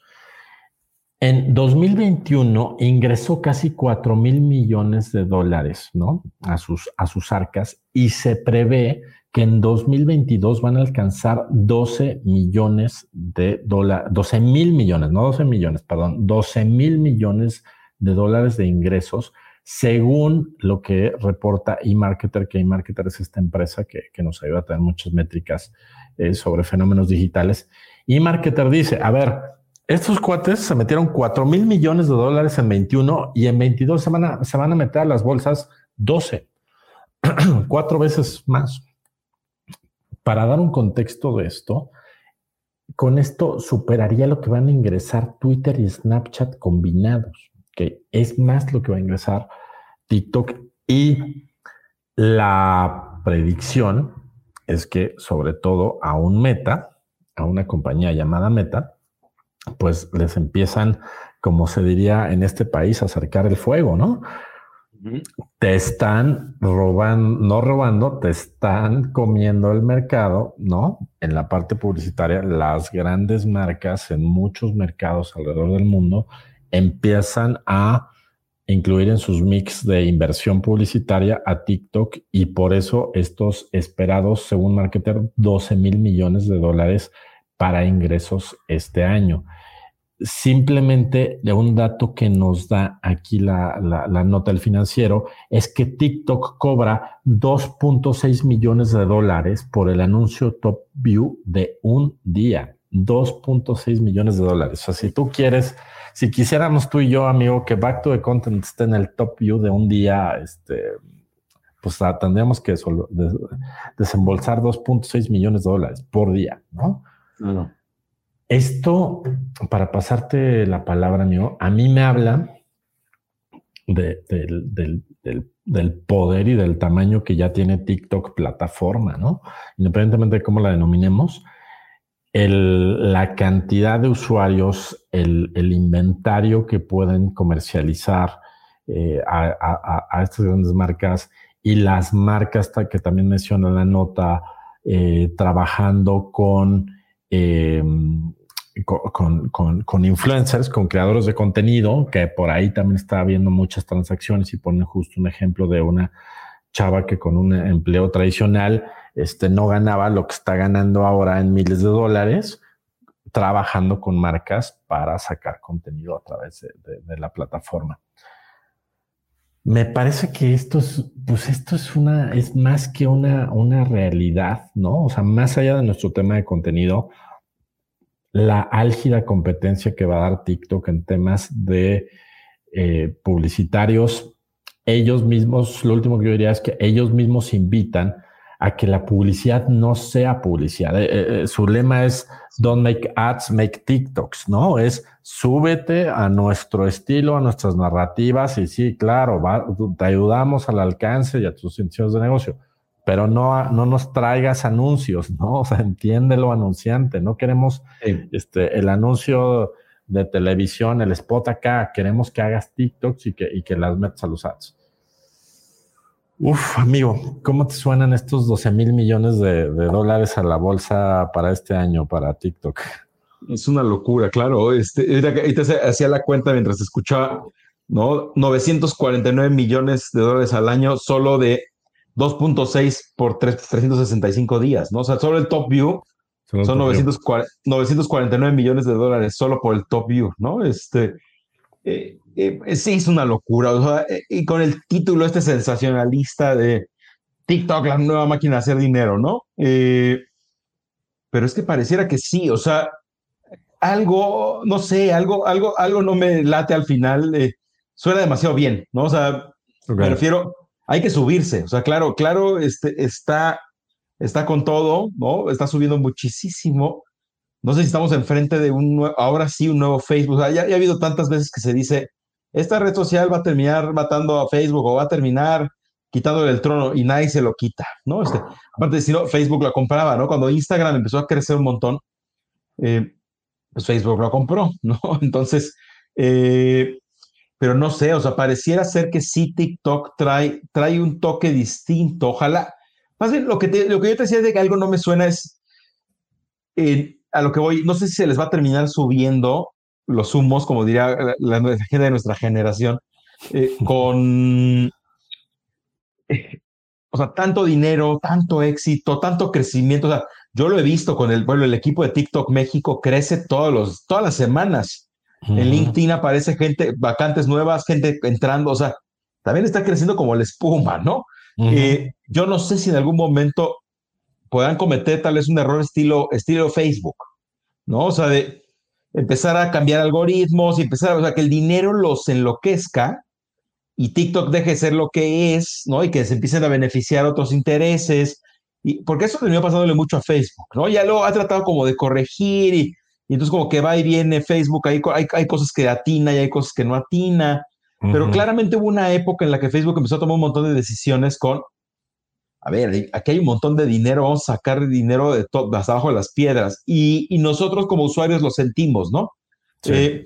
en 2021 ingresó casi 4 mil millones de dólares a, sus, a sus arcas y se prevé que en 2022 van a alcanzar 12 millones de dólares, 12 mil millones, no 12 millones, perdón, 12 mil millones de dólares de ingresos según lo que reporta eMarketer, que eMarketer es esta empresa que, nos ayuda a tener muchas métricas eh, sobre fenómenos digitales. eMarketer dice, a ver, estos cuates se metieron 4 mil millones de dólares en 21 y en 22 se van a, se van a meter a las bolsas 12, cuatro veces más. Para dar un contexto de esto, con esto superaría lo que van a ingresar Twitter y Snapchat combinados que es más lo que va a ingresar TikTok y la predicción es que sobre todo a un meta, a una compañía llamada Meta, pues les empiezan, como se diría en este país, a acercar el fuego, ¿no? Te están robando, no robando, te están comiendo el mercado, ¿no? En la parte publicitaria, las grandes marcas en muchos mercados alrededor del mundo empiezan a incluir en sus mix de inversión publicitaria a TikTok y por eso estos esperados, según Marketer, 12 mil millones de dólares para ingresos este año simplemente de un dato que nos da aquí la, nota del financiero es que TikTok cobra 2.6 millones de dólares por el anuncio Top View de un día. 2.6 millones de dólares. O sea, si tú quieres, si quisiéramos tú y yo, amigo, que Back to the Content esté en el Top View de un día, este, pues tendríamos que desembolsar 2.6 millones de dólares por día, ¿no? No. Esto, para pasarte la palabra, amigo, a mí me habla del, poder y del tamaño que ya tiene TikTok plataforma, ¿no? Independientemente de cómo la denominemos, la cantidad de usuarios, el, inventario que pueden comercializar eh, a, estas grandes marcas y las marcas que también menciona la nota, eh, trabajando con con, con, influencers, con creadores de contenido, que por ahí también está habiendo muchas transacciones y ponen justo un ejemplo de una chava que con un empleo tradicional este, no ganaba lo que está ganando ahora en miles de dólares trabajando con marcas para sacar contenido a través de, la plataforma. Me parece que esto es, pues esto es una, es más que una, una realidad, ¿no? O sea, más allá de nuestro tema de contenido, la álgida competencia que va a dar TikTok en temas de eh, publicitarios. Ellos mismos, lo último que yo diría es que ellos mismos invitan a que la publicidad no sea publicidad. Eh, eh, su lema es don't make ads, make TikToks, ¿no? Es súbete a nuestro estilo, a nuestras narrativas y sí, claro, te ayudamos al alcance y a tus intenciones de negocio pero no, no nos traigas anuncios, ¿no? O sea, entiéndelo, anunciante. No queremos este, el anuncio de televisión, el spot acá. Queremos que hagas TikToks y que, y que las metas a los ads. Uf, amigo, ¿cómo te suenan estos 12 mil millones de, dólares a la bolsa para este año, para TikTok? Es una locura, claro. Este, ahorita hacía la cuenta mientras escuchaba, ¿no? 949 millones de dólares al año solo de 2.6 por 365 días, ¿no? O sea, solo el top view son 949 millones de dólares solo por el top view, ¿no? Este, eh, eh, sí, es una locura. O sea, eh, y con el título este sensacionalista de TikTok, la nueva máquina de hacer dinero, ¿no? pero es que pareciera que sí, o sea, algo, no sé, algo, algo, algo no me late al final. suena demasiado bien, ¿no? O sea, me refiero hay que subirse. O sea, claro, claro, este, está, está con todo, ¿no? Está subiendo muchísimo. No sé si estamos enfrente de un, ahora sí, un nuevo Facebook. Ya, ha habido tantas veces que se dice, esta red social va a terminar matando a Facebook o va a terminar quitándole el trono y nadie se lo quita, ¿no? Este, aparte, si no, Facebook lo compraba, ¿no? Cuando Instagram empezó a crecer un montón, eh, pues Facebook lo compró, ¿no? Entonces, eh, pero no sé, o sea, pareciera ser que sí TikTok trae, trae un toque distinto. Ojalá, más bien lo que, lo que yo te decía de que algo no me suena es a lo que voy, no sé si se les va a terminar subiendo los humos, como diría la, gente de nuestra generación, eh, con, eh, o sea, tanto dinero, tanto éxito, tanto crecimiento. O sea, yo lo he visto con el, bueno, el equipo de TikTok México crece todos los, todas las semanas. En LinkedIn aparece gente, vacantes nuevas, gente entrando, o sea, también está creciendo como la espuma, ¿no? Eh, yo no sé si en algún momento puedan cometer tal vez un error estilo, estilo Facebook, ¿no? O sea, de empezar a cambiar algoritmos y empezar, o sea, que el dinero los enloquezca y TikTok deje de ser lo que es, ¿no? Y que se empiecen a beneficiar otros intereses. Y, porque eso terminó pasándole mucho a Facebook, ¿no? Ya lo ha tratado como de corregir y y entonces como que va y viene Facebook, hay, hay, cosas que atina y hay cosas que no atina. Pero claramente hubo una época en la que Facebook empezó a tomar un montón de decisiones con a ver, aquí hay un montón de dinero, vamos a sacar dinero de todo, abajo de las piedras. Y, y, nosotros como usuarios lo sentimos, ¿no? Eh,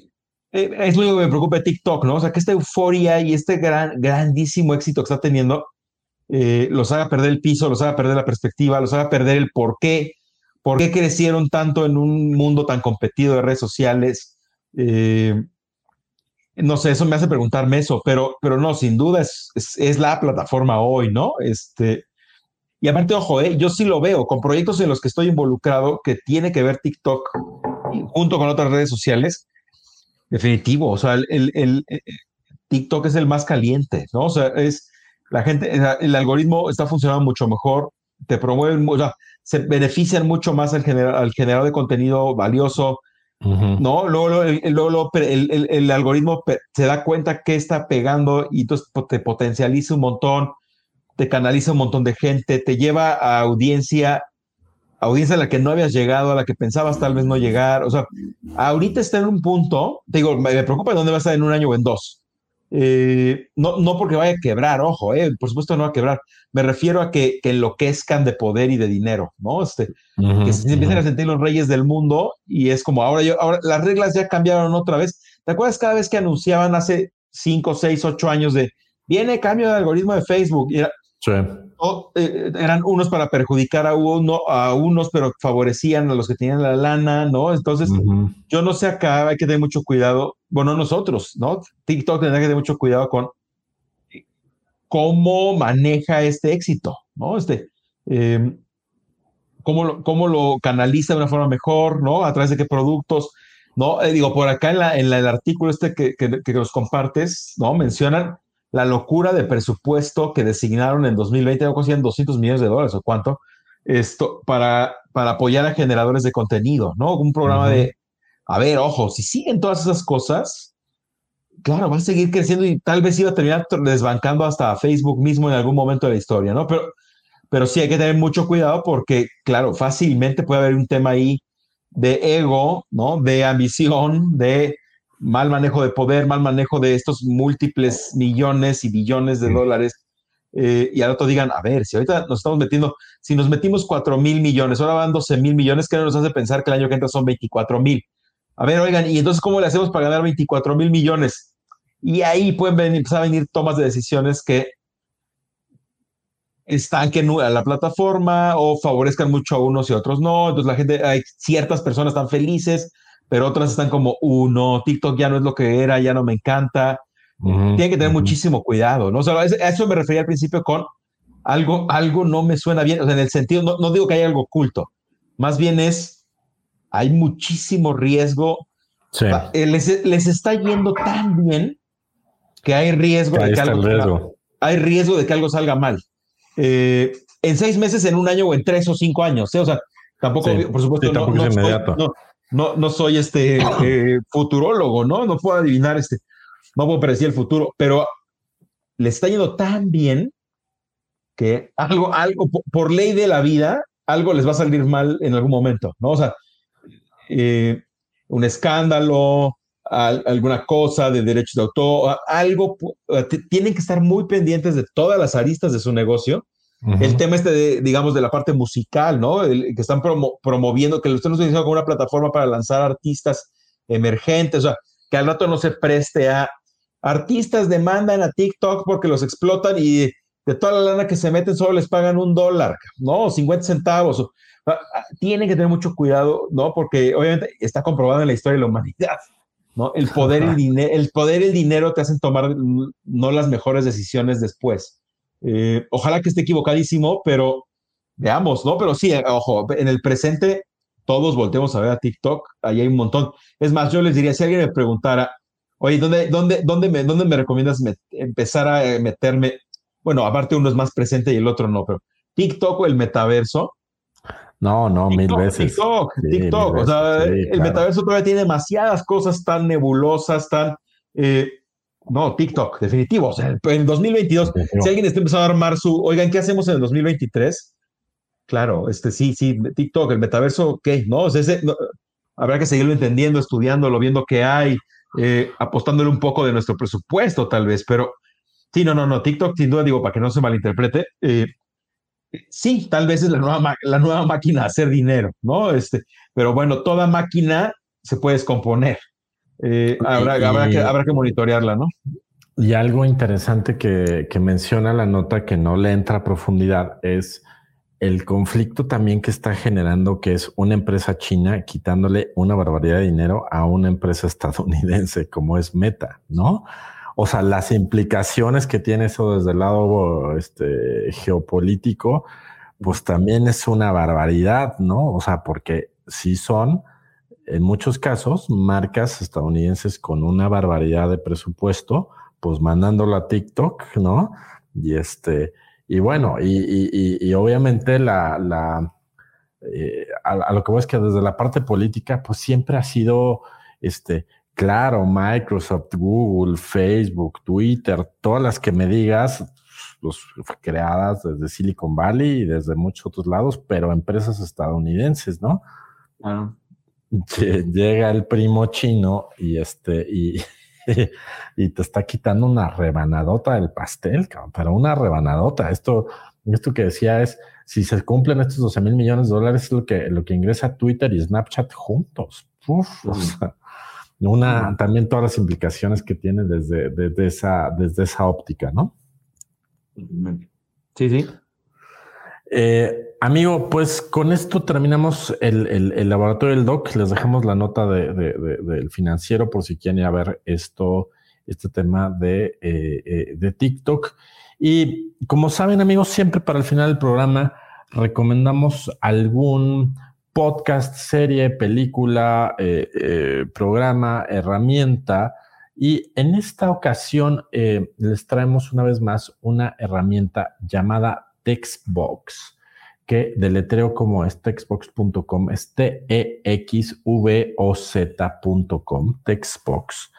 eh, es lo único que me preocupa de TikTok, ¿no? O sea, que esta euforia y este gran, grandísimo éxito que está teniendo eh, los haga perder el piso, los haga perder la perspectiva, los haga perder el por qué, por qué crecieron tanto en un mundo tan competido de redes sociales. no sé, eso me hace preguntarme eso, pero, pero no, sin duda es, es, es la plataforma hoy, ¿no? Este, y aparte, ojo, eh, yo sí lo veo con proyectos en los que estoy involucrado que tiene que ver TikTok junto con otras redes sociales. Definitivo, o sea, el, el, eh, TikTok es el más caliente, ¿no? O sea, es la gente, el algoritmo está funcionando mucho mejor, te promueven, o sea, se benefician mucho más al, generar, al generador de contenido valioso, ¿no? Luego, luego el, el, algoritmo se da cuenta que está pegando y entonces te potencializa un montón te canaliza un montón de gente, te lleva a audiencia, audiencia a la que no habías llegado, a la que pensabas tal vez no llegar. O sea, ahorita está en un punto, te digo, me preocupa dónde va a estar en un año o en dos. Eh, no, no porque vaya a quebrar, ojo, eh, por supuesto no va a quebrar. Me refiero a que, que enloquezcan de poder y de dinero, ¿no? Este, que se empiecen a sentir los reyes del mundo y es como ahora yo, ahora las reglas ya cambiaron otra vez. ¿Te acuerdas cada vez que anunciaban hace cinco, seis, ocho años de viene cambio de algoritmo de Facebook? Y era, eh, eran unos para perjudicar a, uno, a unos, pero favorecían a los que tenían la lana, ¿no? Entonces, yo no sé acá, hay que tener mucho cuidado. Bueno, nosotros, ¿no? TikTok tendrá que tener mucho cuidado con cómo maneja este éxito, ¿no? Este, em, cómo, lo, cómo lo canaliza de una forma mejor, ¿no? A través de qué productos, ¿no? Eh, digo, por acá en, la, en el artículo este que, que, que nos compartes, ¿no? Mencionan la locura de presupuesto que designaron en 2020, no consiguen 200 millones de dólares o cuánto, esto, para, para apoyar a generadores de contenido, ¿no? Un programa de, a ver, ojo, si siguen todas esas cosas, claro, va a seguir creciendo y tal vez iba a terminar desbancando hasta Facebook mismo en algún momento de la historia, ¿no? Pero, pero sí hay que tener mucho cuidado porque, claro, fácilmente puede haber un tema ahí de ego, ¿no? De ambición, de mal manejo de poder, mal manejo de estos múltiples millones y billones de dólares. Eh, y al otro digan, a ver, si ahorita nos estamos metiendo, si nos metimos 4 mil millones, ahora van 12 mil millones, ¿qué nos hace pensar que el año que entra son 24 mil? A ver, oigan, ¿y entonces cómo le hacemos para ganar 24 mil millones? Y ahí pueden venir, empezar a venir tomas de decisiones que estanquen a la plataforma o favorezcan mucho a unos y a otros no. Entonces la gente, hay ciertas personas están felices, pero otras están como, uno, TikTok ya no es lo que era, ya no me encanta. Tiene que tener muchísimo cuidado, ¿no? O sea, a eso me refería al principio con algo, algo no me suena bien, o sea, en el sentido, no, no digo que haya algo oculto, más bien es, hay muchísimo riesgo. Eh, les, les, está yendo tan bien que hay riesgo de que algo, riesgo. hay riesgo de que algo salga mal. Eh, en seis meses, en un año o en tres o cinco años. ¿eh? O sea, tampoco, por supuesto, no, no, no, no, no soy este eh, futurólogo, ¿no? No puedo adivinar este, no puedo predecir el futuro, pero le está yendo tan bien que algo, algo, por ley de la vida, algo les va a salir mal en algún momento, ¿no? O sea, eh, un escándalo, alguna cosa de derechos de autor, algo, tienen que estar muy pendientes de todas las aristas de su negocio el tema este, de, digamos, de la parte musical, ¿no? El, que están promoviendo, que lo están utilizando como una plataforma para lanzar artistas emergentes, o sea, que al rato no se preste a artistas demandan a TikTok porque los explotan y de toda la lana que se meten solo les pagan un dólar, ¿no? 50 centavos. Tienen que tener mucho cuidado, ¿no? Porque obviamente está comprobado en la historia de la humanidad, ¿no? El poder, y el, el poder y el dinero te hacen tomar no las mejores decisiones después. Eh, ojalá que esté equivocadísimo, pero veamos, ¿no? Pero sí, eh, ojo, en el presente todos volteemos a ver a TikTok, ahí hay un montón. Es más, yo les diría, si alguien me preguntara, oye, ¿dónde, dónde, dónde, me, dónde me recomiendas empezar a eh, meterme? Bueno, aparte uno es más presente y el otro no, pero TikTok o el metaverso. No, no, mil veces. TikTok, TikTok. o sea, el metaverso todavía tiene demasiadas cosas tan nebulosas, tan... No, TikTok, definitivo. O sea, en 2022, si alguien está empezando a armar su, oigan, ¿qué hacemos en el 2023? Claro, este sí, sí, TikTok, el metaverso, ¿qué? No, o sea, ese, habrá que seguirlo entendiendo, estudiándolo, viendo qué hay, eh, apostándole un poco de nuestro presupuesto, tal vez, pero sí, no, no, no, TikTok, sin duda, digo, para que no se malinterprete, eh, Sí, tal vez es la nueva, la nueva máquina de hacer dinero, ¿no? Este, pero bueno, toda máquina se puede descomponer. Eh, habrá, habrá, que, habrá que monitorearla, ¿no? Y algo interesante que, que, menciona la nota que no le entra a profundidad es el conflicto también que está generando, que es una empresa china quitándole una barbaridad de dinero a una empresa estadounidense como es Meta, ¿no? O sea, las implicaciones que tiene eso desde el lado este, geopolítico, pues también es una barbaridad, ¿no? O sea, porque sí son, en muchos casos, marcas estadounidenses con una barbaridad de presupuesto, pues mandándolo a TikTok, ¿no? Y este, y bueno, y, obviamente la, la eh, a, lo que voy es que desde la parte política, pues siempre ha sido, este, Claro, Microsoft, Google, Facebook, Twitter, todas las que me digas, pues, creadas desde Silicon Valley y desde muchos otros lados, pero empresas estadounidenses, ¿no? Llega el primo chino y este, y, y te está quitando una rebanadota del pastel, pero una rebanadota. Esto, esto que decía es, si se cumplen estos 12 mil millones de dólares, es lo que, lo que ingresa Twitter y Snapchat juntos. Uf, o sea, una, también todas las implicaciones que tiene desde, desde, esa, desde esa óptica, ¿no? Sí, sí. Eh, amigo, pues con esto terminamos el, el, laboratorio del DOC. Les dejamos la nota de, del financiero por si quieren ir a ver esto, este tema de, eh, eh, de TikTok. Y como saben, amigos, siempre para el final del programa recomendamos algún podcast, serie, película, eh, programa, herramienta. Y en esta ocasión les traemos una vez más una herramienta llamada Textbox, que deletreo como es textbox.com, es T-E-X-V-O-Z.com, Textbox.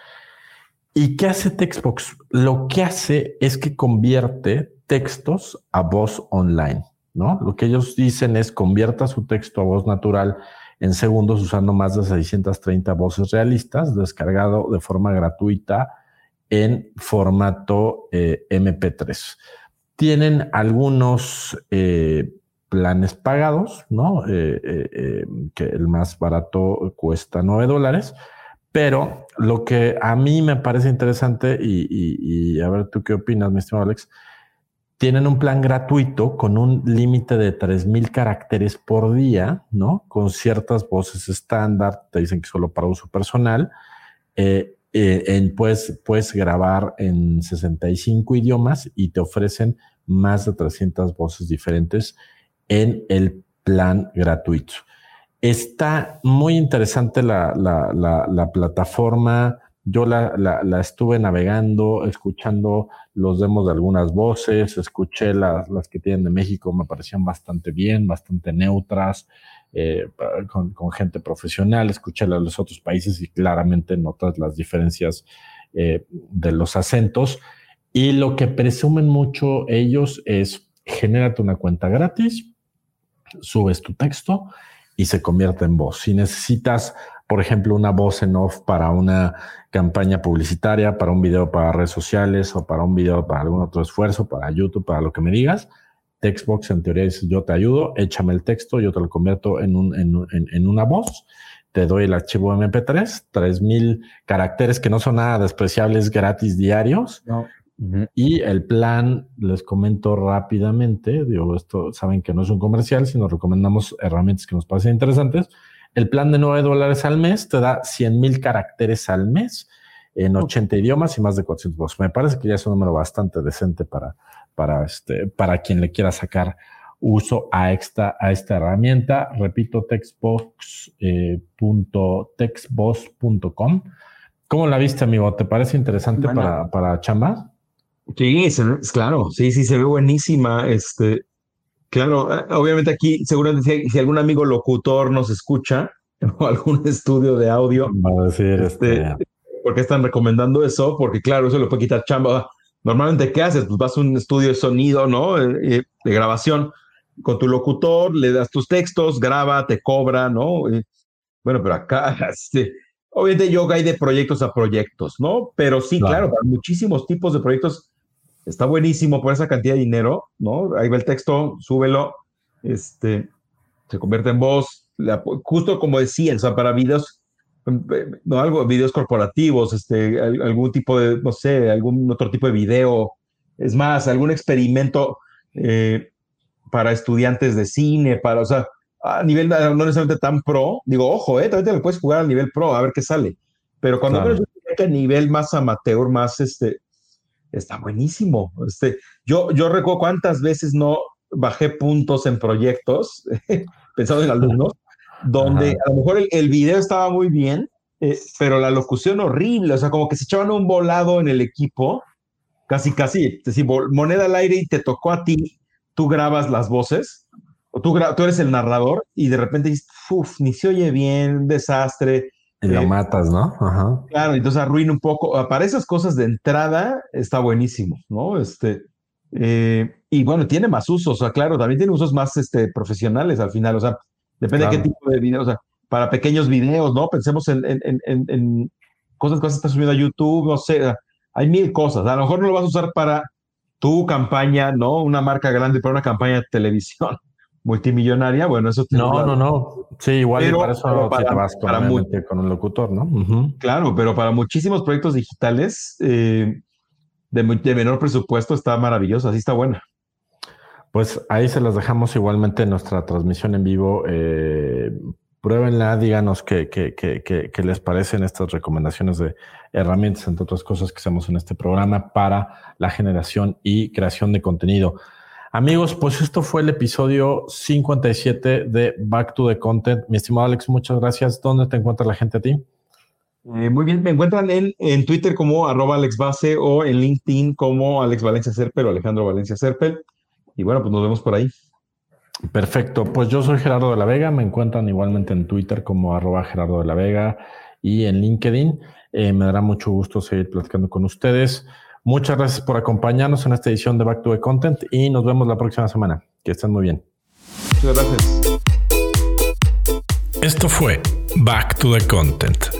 ¿Y qué hace Textbox? Lo que hace es que convierte textos a voz online. ¿no? Lo que ellos dicen es convierta su texto a voz natural en segundos usando más de 630 voces realistas, descargado de forma gratuita en formato eh, MP3. Tienen algunos eh, planes pagados, ¿no? Eh, que el más barato cuesta 9 dólares, pero lo que a mí me parece interesante, y, y a ver tú qué opinas, mi estimado Alex, tienen un plan gratuito con un límite de 3000 caracteres por día, ¿no? Con ciertas voces estándar, te dicen que solo para uso personal. Eh, eh, puedes, puedes grabar en 65 idiomas y te ofrecen más de 300 voces diferentes en el plan gratuito. Está muy interesante la, la, la, la plataforma yo la, la, estuve navegando, escuchando los demos de algunas voces, escuché las, las que tienen de México, me parecían bastante bien, bastante neutras, eh, con, con, gente profesional, escuché las de los otros países y claramente notas las diferencias eh, de los acentos. Y lo que presumen mucho ellos es, genérate una cuenta gratis, subes tu texto y se convierte en voz. Si necesitas por ejemplo, una voz en off para una campaña publicitaria, para un video para redes sociales o para un video para algún otro esfuerzo, para YouTube, para lo que me digas. Textbox en teoría dice, yo te ayudo, échame el texto, yo te lo convierto en, un, en, en, una voz, te doy el archivo MP3, 3000 caracteres que no son nada despreciables gratis diarios. Y el plan, les comento rápidamente, digo, esto saben que no es un comercial, sino recomendamos herramientas que nos parecen interesantes el plan de 9 dólares al mes te da 100 mil caracteres al mes en 80 idiomas y más de 400 voces. Me parece que ya es un número bastante decente para, para, este, para quien le quiera sacar uso a esta, a esta herramienta. Repito, textbox.textbox.com. Eh, ¿Cómo la viste, amigo? ¿Te parece interesante para, para chamba? Sí, es, claro, sí, sí, se ve buenísima. Este, Claro, eh, obviamente aquí seguramente si, algún amigo locutor nos escucha o algún estudio de audio, va a decir este, este ¿por qué están recomendando eso? Porque claro, eso le puede quitar chamba. Normalmente, ¿qué haces? Pues vas a un estudio de sonido, ¿no? Eh, eh, de grabación con tu locutor, le das tus textos, graba, te cobra, ¿no? bueno, pero acá, este, obviamente yoga hay de proyectos a proyectos, ¿no? Pero sí, claro, claro muchísimos tipos de proyectos está buenísimo por esa cantidad de dinero, ¿no? Ahí va el texto, súbelo, este, se convierte en voz, justo como decía, o sea, para videos, no algo, videos corporativos, este, algún tipo de, no sé, algún otro tipo de video, es más, algún experimento eh, para estudiantes de cine, para, o sea, a nivel no necesariamente tan pro, digo, ojo, eh, también te lo puedes jugar a nivel pro, a ver qué sale. Pero cuando claro. a nivel más amateur, más este, está buenísimo. Este, yo, yo recuerdo cuántas veces no bajé puntos en proyectos, pensando en alumnos, donde a lo mejor el, el video estaba muy bien, eh, pero la locución horrible, o sea, como que se echaban un volado en el equipo, casi, casi, decir, moneda al aire y te tocó a ti, tú grabas las voces, o tú, tú eres el narrador y de repente dices, uff, ni se oye bien, desastre, y lo eh, matas, ¿no? Ajá. Claro, entonces arruina un poco. Ah, para esas cosas de entrada está buenísimo, ¿no? Este, eh, y bueno, tiene más usos, o sea, claro, también tiene usos más este, profesionales al final, o sea, depende de qué tipo de video, o sea, para pequeños videos, ¿no? Pensemos en, en, en, en cosas que vas a estar subiendo a YouTube, no sé, hay mil cosas. A lo mejor no lo vas a usar para tu campaña, ¿no? Una marca grande para una campaña de televisión multimillonaria, bueno, eso No, no, no. Sí, igual pero, para eso para, te vas con, con, un locutor, ¿no? Claro, pero para muchísimos proyectos digitales eh, de, de, menor presupuesto está maravilloso, así está buena. Pues ahí se las dejamos igualmente en nuestra transmisión en vivo. Eh, pruébenla, díganos qué, qué, qué, qué, les parecen estas recomendaciones de herramientas, entre otras cosas que hacemos en este programa para la generación y creación de contenido. Amigos, pues esto fue el episodio 57 de Back to the Content. Mi estimado Alex, muchas gracias. ¿Dónde te encuentra la gente a ti? Eh, muy bien, me encuentran en, en Twitter como arroba Alex Base o en LinkedIn como Alex Valencia Serpel o Alejandro Valencia Serpel. Y bueno, pues nos vemos por ahí. Perfecto, pues yo soy Gerardo de la Vega, me encuentran igualmente en Twitter como arroba Gerardo de la Vega y en LinkedIn. Eh, me dará mucho gusto seguir platicando con ustedes. Muchas gracias por acompañarnos en esta edición de Back to the Content y nos vemos la próxima semana. Que estén muy bien. Muchas gracias. Esto fue Back to the Content.